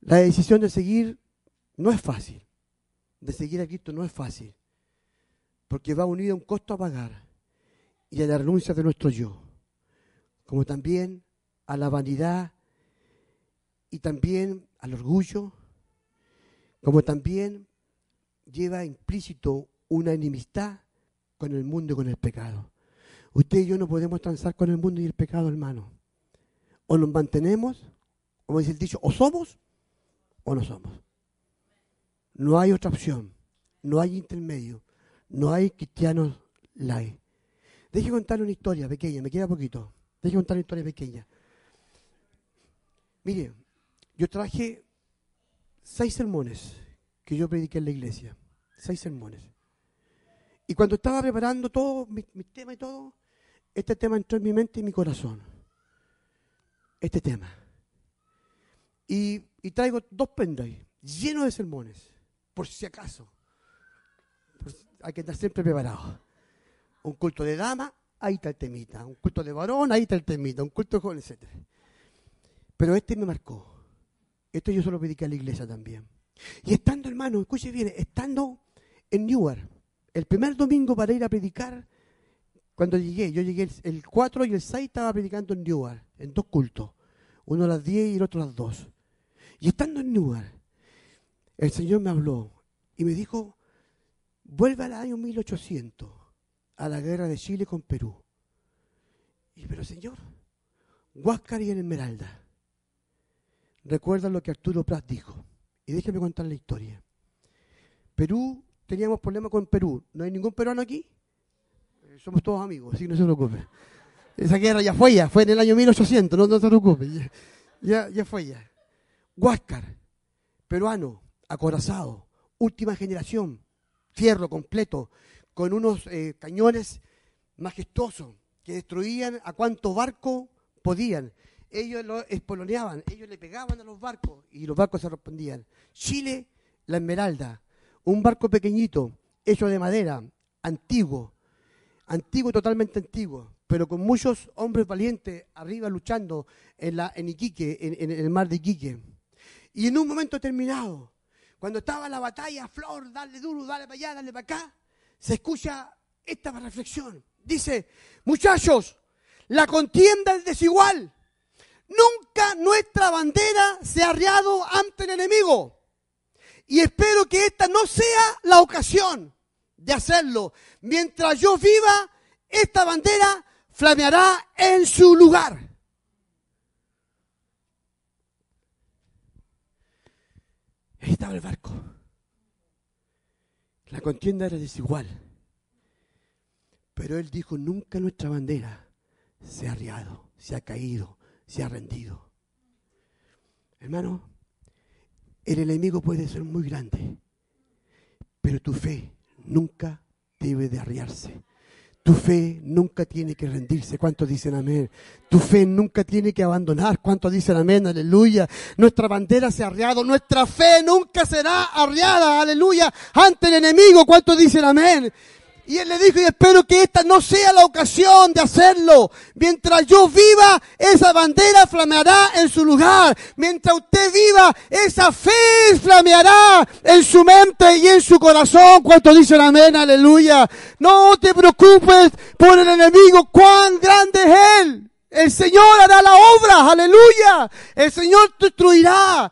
La decisión de seguir no es fácil. De seguir a Cristo no es fácil. Porque va unido a un costo a pagar y a la renuncia de nuestro yo. Como también a la vanidad y también al orgullo. Como también lleva implícito una enemistad con el mundo y con el pecado. Usted y yo no podemos transar con el mundo y el pecado, hermano. O nos mantenemos, como dice el dicho, o somos o no somos. No hay otra opción. No hay intermedio. No hay cristianos light. Deje contarle una historia pequeña, me queda poquito. Deje contar una historia pequeña. Mire, yo traje seis sermones que yo prediqué en la iglesia. Seis sermones. Y cuando estaba preparando todo, mis mi temas y todo, este tema entró en mi mente y mi corazón. Este tema. Y, traigo dos pendrives llenos de sermones, por si acaso. Hay que estar siempre preparado. Un culto de dama, ahí está el temita. Un culto de varón, ahí está el temita. Un culto de joven, etc. Pero este me marcó. Esto yo solo prediqué a la iglesia también. Y estando, hermano, escuche bien, estando en Newark, el primer domingo para ir a predicar, cuando llegué, yo llegué el, el 4 y el 6 estaba predicando en Newark, en dos cultos, uno a las 10 y el otro a las 2. Y estando en Newark, el Señor me habló y me dijo, vuelve al año 1800, a la guerra de Chile con Perú. Y pero Señor, Huáscar y en Esmeralda, recuerda lo que Arturo Prat dijo. Y déjeme contar la historia. Perú, teníamos problemas con Perú. ¿No hay ningún peruano aquí? Eh, Somos todos amigos, así que no se preocupe. Esa guerra ya fue ya, fue en el año 1800, no, se preocupe. Ya, ya, ya fue ya. Huáscar, peruano, acorazado, última generación, fierro completo, con unos eh, cañones majestuosos que destruían a cuanto barco podían. Ellos lo espoloneaban, ellos le pegaban a los barcos y los barcos se respondían. Chile, la Esmeralda, un barco pequeñito, hecho de madera, antiguo, antiguo, totalmente antiguo, pero con muchos hombres valientes arriba luchando en, la, en Iquique, en, en el mar de Iquique. Y en un momento determinado, cuando estaba la batalla, Flor, dale duro, dale para allá, dale para acá, se escucha esta reflexión. Dice, muchachos, la contienda es desigual. Nunca nuestra bandera se ha arriado ante el enemigo. Y espero que esta no sea la ocasión de hacerlo. Mientras yo viva, esta bandera flameará en su lugar. Ahí estaba el barco. La contienda era desigual. Pero él dijo, nunca nuestra bandera se ha arriado, se ha caído, se ha rendido. Hermano, el enemigo puede ser muy grande, pero tu fe nunca debe de arriarse. Tu fe nunca tiene que rendirse. ¿Cuántos dicen amén? Tu fe nunca tiene que abandonar. ¿Cuántos dicen amén? Aleluya. Nuestra bandera se ha arriado. Nuestra fe nunca será arriada. Aleluya. Ante el enemigo. ¿Cuántos dicen amén? Y él le dijo, y espero que esta no sea la ocasión de hacerlo. Mientras yo viva, esa bandera flameará en su lugar. Mientras usted viva, esa fe flameará en su mente y en su corazón. ¿Cuánto dicen amén? Aleluya. No te preocupes por el enemigo. Cuán grande es él. El Señor hará la obra. Aleluya. El Señor destruirá.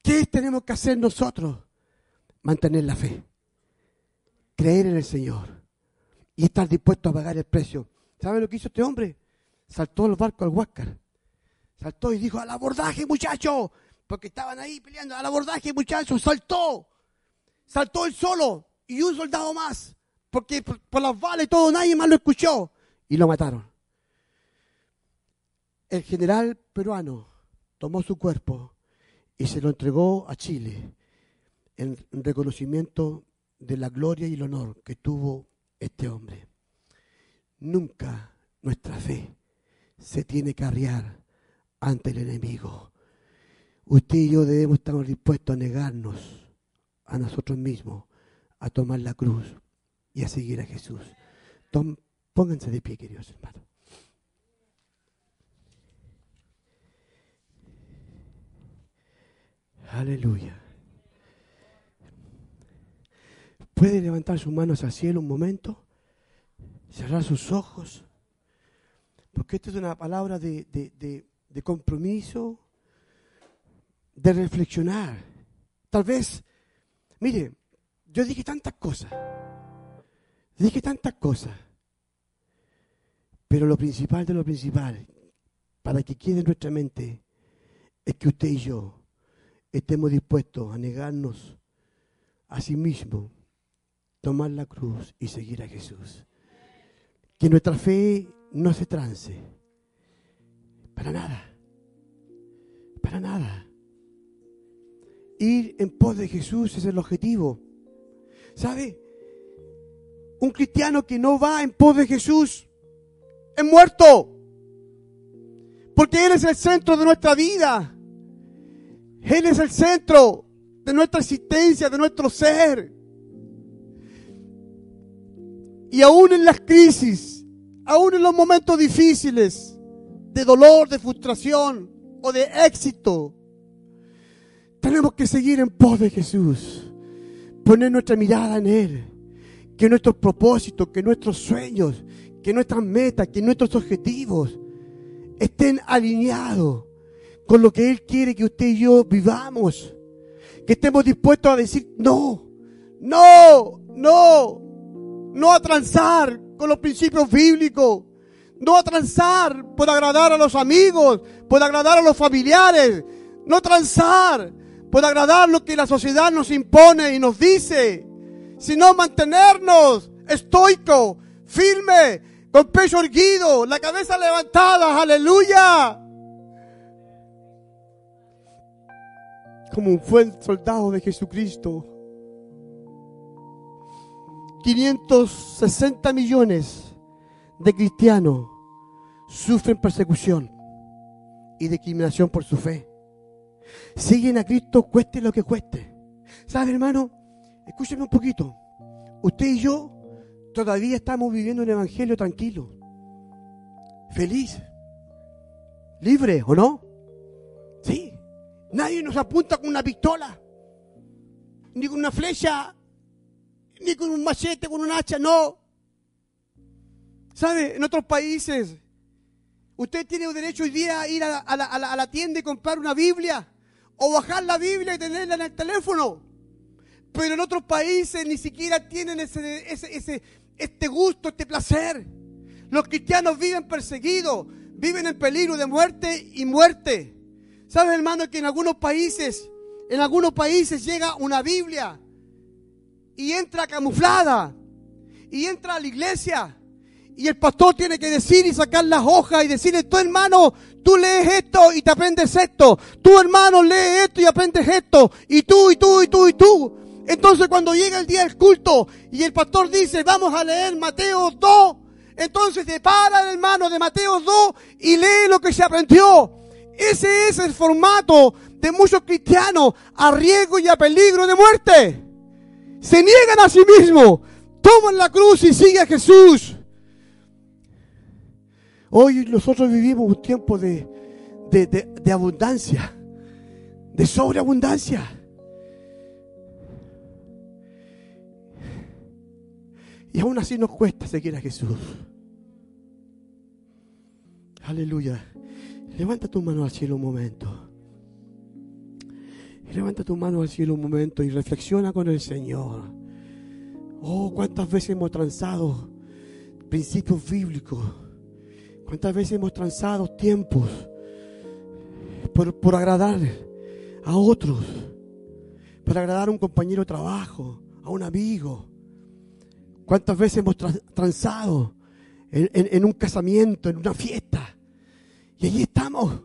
¿Qué tenemos que hacer nosotros? Mantener la fe creer en el Señor y estar dispuesto a pagar el precio. ¿Sabe lo que hizo este hombre? Saltó el barco al Huáscar. Saltó y dijo, al abordaje muchacho. Porque estaban ahí peleando, al abordaje muchacho. Saltó. Saltó él solo y un soldado más. Porque por, por las balas y todo nadie más lo escuchó. Y lo mataron. El general peruano tomó su cuerpo y se lo entregó a Chile en reconocimiento de la gloria y el honor que tuvo este hombre. Nunca nuestra fe se tiene que arriar ante el enemigo. Usted y yo debemos estar dispuestos a negarnos a nosotros mismos, a tomar la cruz y a seguir a Jesús. pónganse de pie, queridos hermanos. Aleluya. Puede levantar sus manos al cielo un momento, cerrar sus ojos, porque esto es una palabra de, de compromiso, de reflexionar. Tal vez, mire, yo dije tantas cosas, dije tantas cosas, pero lo principal de lo principal, para que quede en nuestra mente, es que usted y yo estemos dispuestos a negarnos a sí mismos tomar la cruz y seguir a Jesús. Que nuestra fe no se trance. Para nada. Para nada. Ir en pos de Jesús es el objetivo. ¿Sabe? Un cristiano que no va en pos de Jesús es muerto. Porque Él es el centro de nuestra vida. Él es el centro de nuestra existencia, de nuestro ser. Y aún en las crisis, aún en los momentos difíciles, de dolor, de frustración o de éxito, tenemos que seguir en pos de Jesús, poner nuestra mirada en Él, que nuestros propósitos, que nuestros sueños, que nuestras metas, que nuestros objetivos estén alineados con lo que Él quiere que usted y yo vivamos, que estemos dispuestos a decir, no, no, no, no a transar con los principios bíblicos, no a transar por agradar a los amigos, por agradar a los familiares, no transar por agradar lo que la sociedad nos impone y nos dice, sino mantenernos estoico, firme, con pecho erguido, la cabeza levantada, aleluya. Como un buen soldado de Jesucristo 560 millones de cristianos sufren persecución y discriminación por su fe. Siguen a Cristo cueste lo que cueste. ¿Sabe, hermano? Escúcheme un poquito. Usted y yo todavía estamos viviendo un evangelio tranquilo, feliz, libre, ¿o no? Sí. Nadie nos apunta con una pistola, ni con una flecha ni con un machete, con un hacha, no. ¿Sabe? En otros países, usted tiene el derecho hoy día a ir a la, tienda y comprar una Biblia, o bajar la Biblia y tenerla en el teléfono. Pero en otros países ni siquiera tienen ese, ese, este gusto, este placer. Los cristianos viven perseguidos, viven en peligro de muerte y muerte. ¿Sabes, hermano, que en algunos países, en algunos países llega una Biblia y entra camuflada y entra a la iglesia Y el pastor tiene que decir y sacar las hojas y decirle, tú hermano, tú lees esto y te aprendes esto. Tú hermano, lees esto y aprendes esto. Y tú, y tú, y tú, y tú. Entonces cuando llega el día del culto y el pastor dice, vamos a leer Mateo 2, entonces te para el hermano de Mateo 2 y lee lo que se aprendió. Ese es el formato de muchos cristianos a riesgo y a peligro de muerte. Se niegan a sí mismos, toman la cruz y siguen a Jesús. Hoy nosotros vivimos un tiempo de, de, de, abundancia, de sobreabundancia. Y aún así nos cuesta seguir a Jesús. Aleluya. Levanta tu mano al cielo un momento. Levanta tu mano al cielo un momento y reflexiona con el Señor. Oh, cuántas veces hemos transado principios bíblicos. Cuántas veces hemos transado tiempos por, por agradar a otros. Para agradar a un compañero de trabajo, a un amigo. ¿Cuántas veces hemos tra- transado en un casamiento, en una fiesta? Y allí estamos.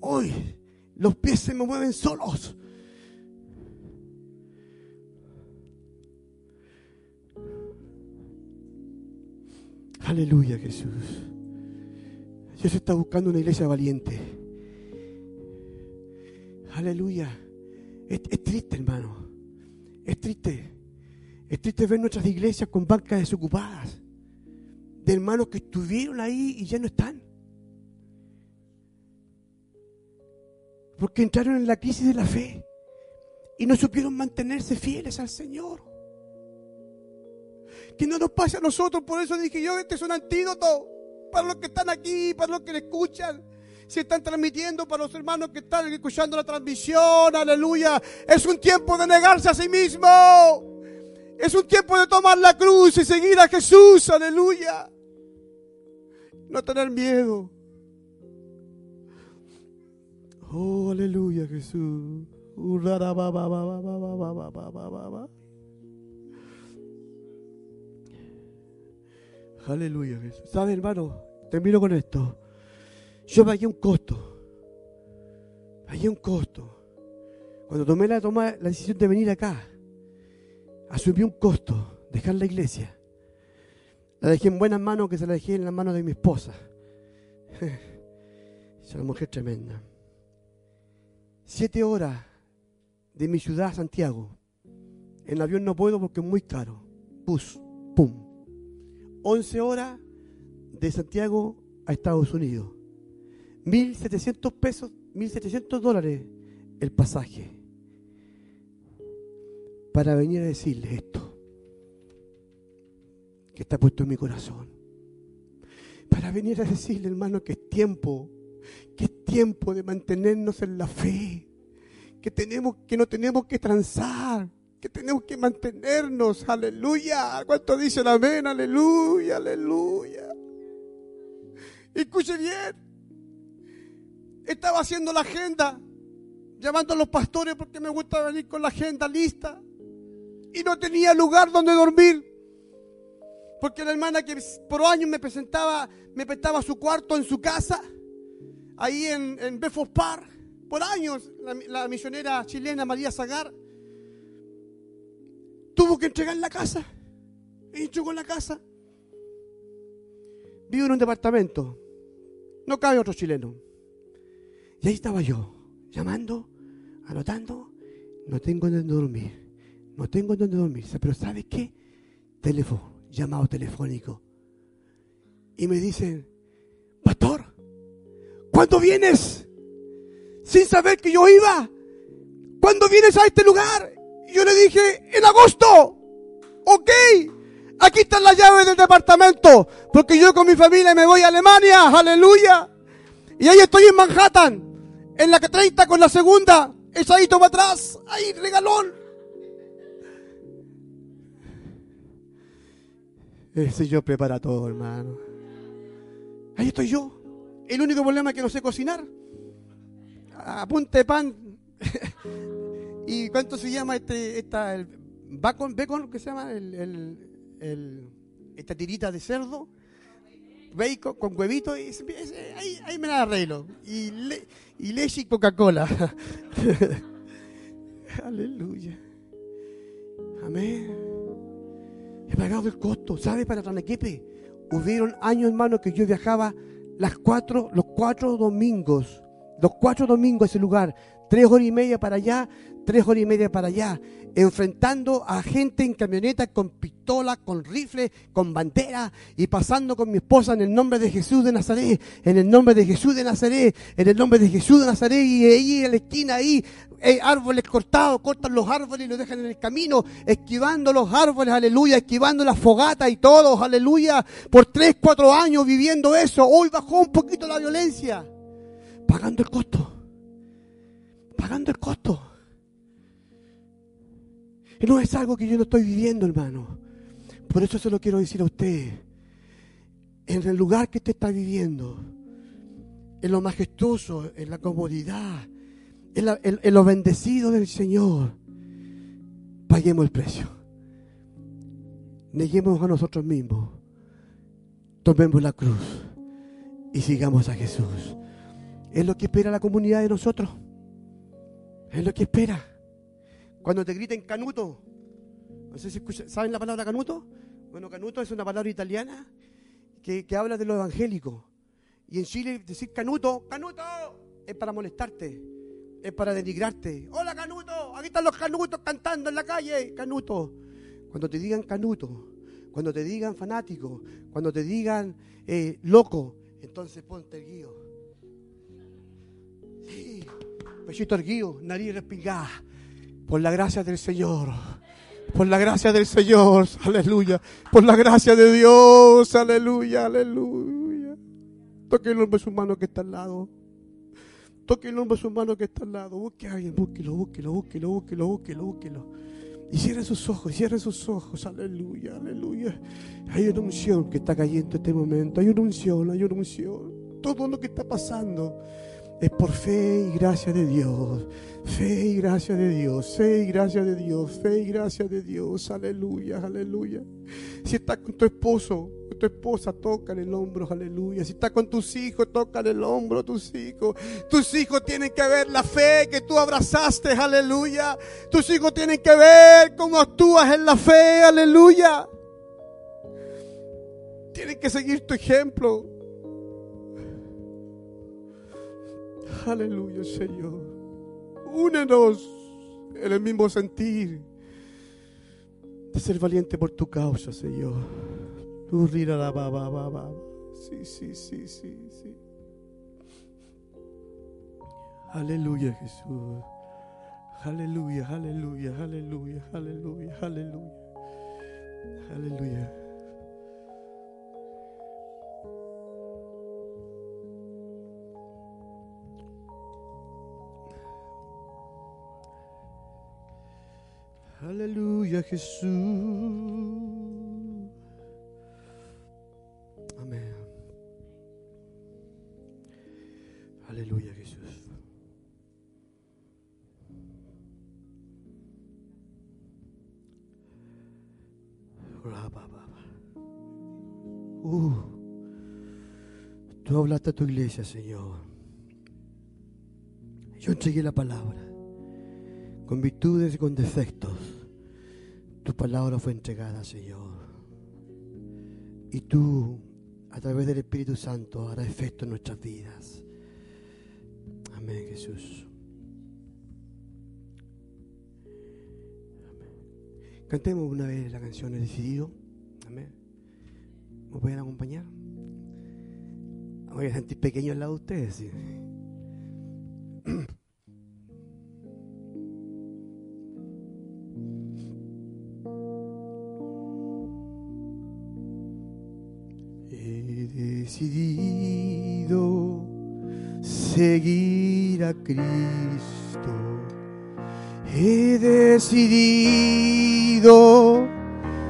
Hoy los pies se me mueven solos. Aleluya Jesús. Dios está buscando una iglesia valiente. Aleluya. Es, es triste, hermano. Es triste. Es triste ver nuestras iglesias con bancas desocupadas. De hermanos que estuvieron ahí y ya no están. Porque entraron en la crisis de la fe y no supieron mantenerse fieles al Señor. Que no nos pase a nosotros, por eso dije yo, este es un antídoto para los que están aquí, para los que le escuchan. Si están transmitiendo para los hermanos que están escuchando la transmisión, aleluya. Es un tiempo de negarse a sí mismo. Es un tiempo de tomar la cruz y seguir a Jesús, aleluya. No tener miedo. Ba, ba, ba. Aleluya, Jesús. ¿Sabe, hermano? Termino con esto. Yo pagué un costo. Pagué un costo. Cuando tomé la, toma, la decisión de venir acá, asumí un costo, dejar la iglesia. La dejé en buenas manos que se la dejé en las manos de mi esposa. Es una mujer tremenda. Siete horas de mi ciudad a Santiago. En avión no puedo porque es muy caro. Bus, pum. 11 horas de Santiago a Estados Unidos. 1.700 pesos, 1.700 dólares el pasaje. Para venir a decirle esto. Que está puesto en mi corazón. Para venir a decirle, hermano, que es tiempo. Que es tiempo de mantenernos en la fe. Que, tenemos, que no tenemos que transar que tenemos que mantenernos, aleluya. ¿Cuánto dicen amén? Aleluya, aleluya. Escuche bien. Estaba haciendo la agenda, llamando a los pastores porque me gusta venir con la agenda lista. Y no tenía lugar donde dormir. Porque la hermana que por años me presentaba, me prestaba su cuarto en su casa, ahí en, en Park, por años, la, la misionera chilena María Zagar tuvo que entregar la casa. Y entregó la casa. Vivo en un departamento. No cabe otro chileno. Y ahí estaba yo, llamando, anotando. No tengo donde dormir. No tengo donde dormir. Pero ¿sabes qué? Teléfono, llamado telefónico. Y me dicen, ¿cuándo vienes? Sin saber que yo iba. ¿Cuándo vienes a este lugar? Y yo le dije, en agosto. Ok. Aquí están las llaves del departamento. Porque yo con mi familia me voy a Alemania. Aleluya. Y ahí estoy en Manhattan. En la que 30 con la segunda. Ahí, toma atrás. Ahí, regalón. El Señor prepara todo, hermano. Ahí estoy yo. El único problema es que no sé cocinar. A punta de pan. ¿Y cuánto se llama este, esta, el bacon, bacon, que se llama? El, el, esta tirita de cerdo. bacon con huevito, y ahí, me la arreglo. Y, le- y leche y Coca-Cola. Aleluya. Amén. He pagado el costo. ¿Sabe para Tranequepe? Hubieron años, hermano, que yo viajaba las cuatro, los cuatro domingos. Los cuatro domingos a ese lugar. Tres horas y media para allá, tres horas y media para allá. Enfrentando a gente en camioneta con pistola, con rifle, con bandera. Y pasando con mi esposa en el nombre de Jesús de Nazaret. En el nombre de Jesús de Nazaret. En el nombre de Jesús de Nazaret. Y ahí en la esquina, ahí, árboles cortados, cortan los árboles y los dejan en el camino, esquivando los árboles, aleluya, esquivando las fogatas y todo, aleluya, por tres, cuatro años viviendo eso. Hoy bajó un poquito la violencia, pagando el costo, pagando el costo. No es algo que yo no estoy viviendo, hermano. Por eso se lo quiero decir a usted. En el lugar que usted está viviendo, en lo majestuoso, en la comodidad, en lo bendecido del Señor, paguemos el precio. Neguemos a nosotros mismos. Tomemos la cruz y sigamos a Jesús. Es lo que espera la comunidad de nosotros. Es lo que espera. Cuando te griten canuto, no sé si escucha- ¿saben la palabra canuto? Bueno, canuto es una palabra italiana que, que habla de lo evangélico. Y en Chile decir canuto, canuto, es para molestarte, es para denigrarte. Hola canuto, aquí están los canutos cantando en la calle, canuto. Cuando te digan canuto, cuando te digan fanático, cuando te digan eh, loco, entonces ponte erguido. Sí, pechito erguido, nariz respingada, por la gracia del Señor. Por la gracia del Señor, aleluya. Por la gracia de Dios, aleluya, aleluya. Toque el hombre su mano que está al lado. Toque el hombre su mano que está al lado. Busque a alguien, búsquelo, búsquelo, búsquelo, búsquelo, búsquelo, búsquelo. Y cierre sus ojos, cierre sus ojos, aleluya, aleluya. Hay una unción que está cayendo en este momento. Hay una unción, hay una unción. Todo lo que está pasando es por fe y gracia de Dios. Fe y gracia de Dios, fe y gracia de Dios, fe y gracia de Dios. Aleluya, aleluya. Si estás con tu esposo, tu esposa, toca el hombro, aleluya. Si estás con tus hijos, toca el hombro tus hijos. Tus hijos tienen que ver la fe que tú abrazaste, aleluya. Tus hijos tienen que ver cómo actúas en la fe, aleluya. Tienen que seguir tu ejemplo. Aleluya, Señor. Únenos en el mismo sentir de ser valiente por tu causa, Señor. Sí, sí, sí, sí, sí. Aleluya, Jesús. Aleluya, aleluya, aleluya, aleluya, aleluya. Aleluya. Aleluya, Jesús. Amén. Aleluya, Jesús. Uh, tú hablaste a tu iglesia, Señor. Yo entregué la palabra con virtudes y con defectos. Tu palabra fue entregada, Señor. Y tú, a través del Espíritu Santo, hará efecto en nuestras vidas. Amén, Jesús. Cantemos una vez la canción He decidido. Amén. ¿Me pueden acompañar? Voy a sentir pequeño al lado de ustedes. sí. a Cristo. He decidido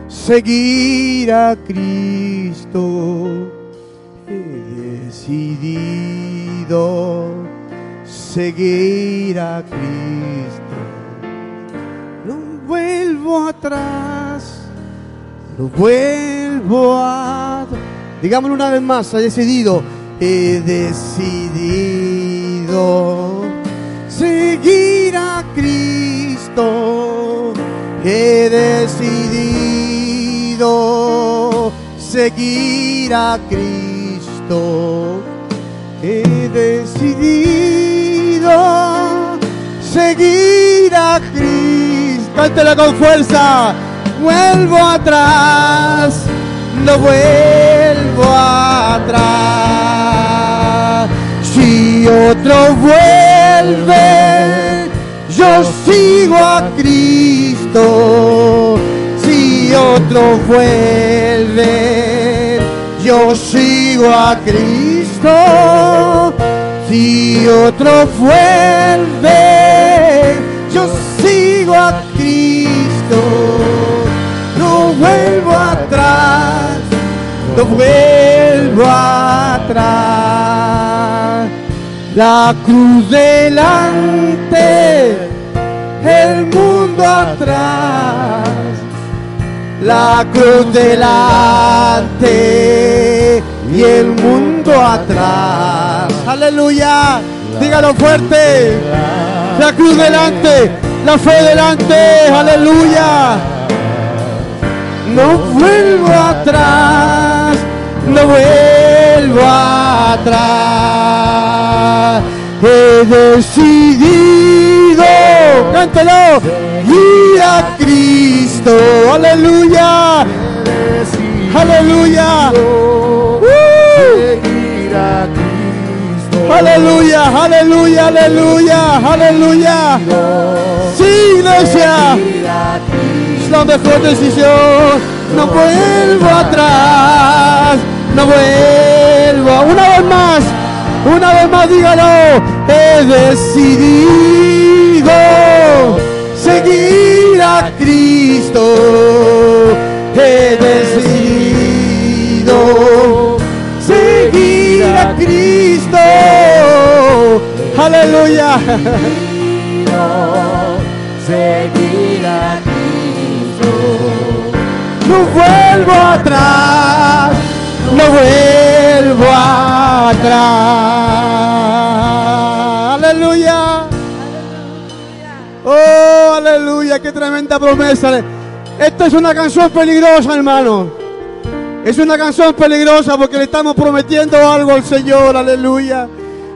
seguir a Cristo. He decidido seguir a Cristo. No vuelvo atrás, no vuelvo a Digámoslo una vez más, he decidido, he decidido a Cristo. He decidido seguir a Cristo. He decidido seguir a Cristo. Cántela con fuerza. Vuelvo atrás, no vuelvo atrás. Si otro vuelve, yo sigo a Cristo. Si otro vuelve, yo sigo a Cristo. Si otro vuelve, yo sigo a Cristo. No vuelvo atrás, no vuelvo atrás. La cruz delante, el mundo atrás. La cruz delante y el mundo atrás. Aleluya. Dígalo fuerte. La cruz delante, la fe delante. Aleluya. No vuelvo atrás, no vuelvo atrás. He decidido, cántelo, ir a Cristo. Aleluya. Aleluya. Uh. Aleluya, aleluya, aleluya, aleluya. Sí, iglesia. Es la mejor decisión. No vuelvo atrás. No vuelvo. Una vez más. Una vez más, dígalo. He decidido seguir a Cristo. He decidido seguir a Cristo. Aleluya. Seguir a Cristo. No vuelvo atrás, no vuelvo atrás. Aleluya. Oh, aleluya, qué tremenda promesa. Esta es una canción peligrosa, hermano. Es una canción peligrosa porque le estamos prometiendo algo al Señor, aleluya.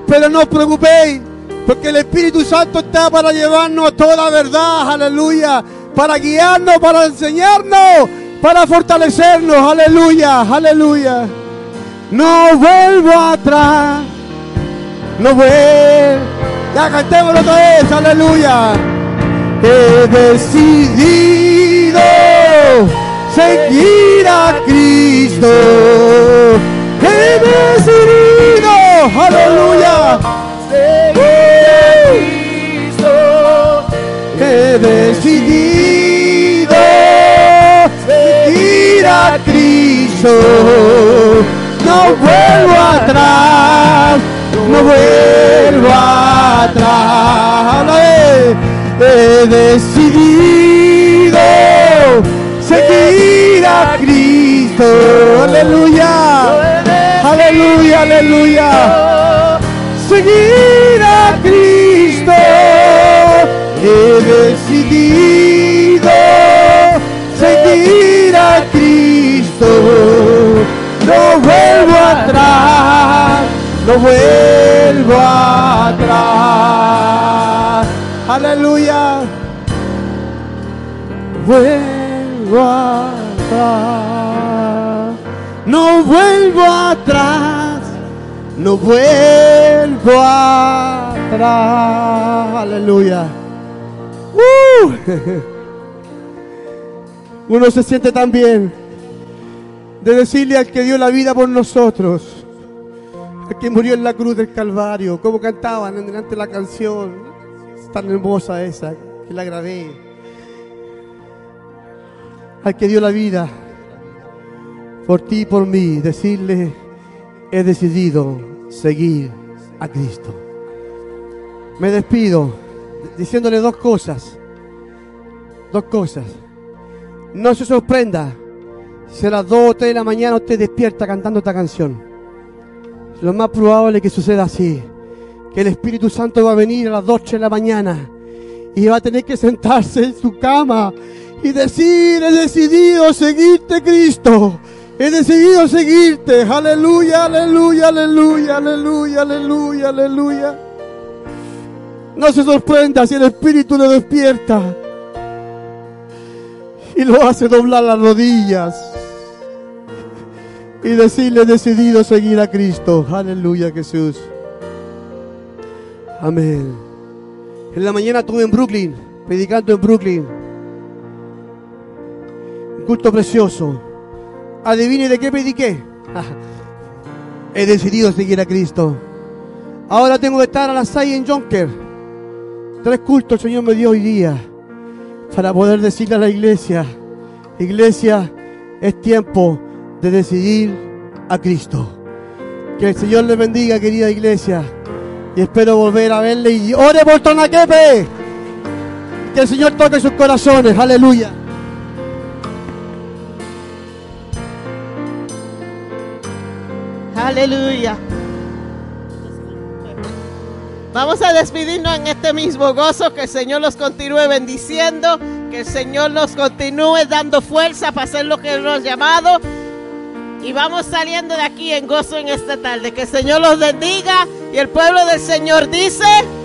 Pero no os preocupéis, porque el Espíritu Santo está para llevarnos a toda verdad, aleluya. Para guiarnos, para enseñarnos, para fortalecernos, aleluya, aleluya. No vuelvo atrás, no vuelvo. Ya cantémoslo otra vez, aleluya. He decidido seguir a Cristo. He decidido, aleluya. No vuelvo atrás, no vuelvo atrás. He decidido seguir a Cristo. Aleluya. Aleluya, aleluya. Seguir a Cristo. He decidido seguir No vuelvo atrás, no vuelvo atrás. Aleluya. Vuelvo atrás. No vuelvo atrás. No vuelvo atrás. Aleluya. ¡Uh! Uno se siente tan bien de decirle al que dio la vida por nosotros, al que murió en la cruz del Calvario, como cantaban en delante de la canción, tan hermosa esa que la grabé, al que dio la vida por ti y por mí, decirle, he decidido seguir a Cristo. Me despido diciéndole dos cosas, dos cosas. No se sorprenda Si a las 2 o 3 de la mañana usted despierta cantando esta canción, lo más probable es que suceda así. Que el Espíritu Santo va a venir a las 2 de la mañana y va a tener que sentarse en su cama y decir, he decidido seguirte Cristo. He decidido seguirte. Aleluya, aleluya, aleluya, aleluya, aleluya, aleluya. No se sorprenda si el Espíritu le despierta y lo hace doblar las rodillas y decirle, decidido seguir a Cristo. Aleluya, Jesús. Amén. En la mañana estuve en Brooklyn, predicando en Brooklyn. Un culto precioso. Adivine de qué prediqué. He decidido seguir a Cristo. Ahora tengo que estar a las 6 en Jonker. Tres cultos el Señor me dio hoy día para poder decirle a la iglesia, iglesia, es tiempo de decidir a Cristo. Que el Señor les bendiga, querida iglesia. Y espero volver a verle y ore por Tonaquepe. Que el Señor toque sus corazones. Aleluya. Aleluya. Vamos a despedirnos en este mismo gozo, que el Señor los continúe bendiciendo, que el Señor nos continúe dando fuerza para hacer lo que nos ha llamado. Y vamos saliendo de aquí en gozo en esta tarde. Que el Señor los bendiga y el pueblo del Señor dice...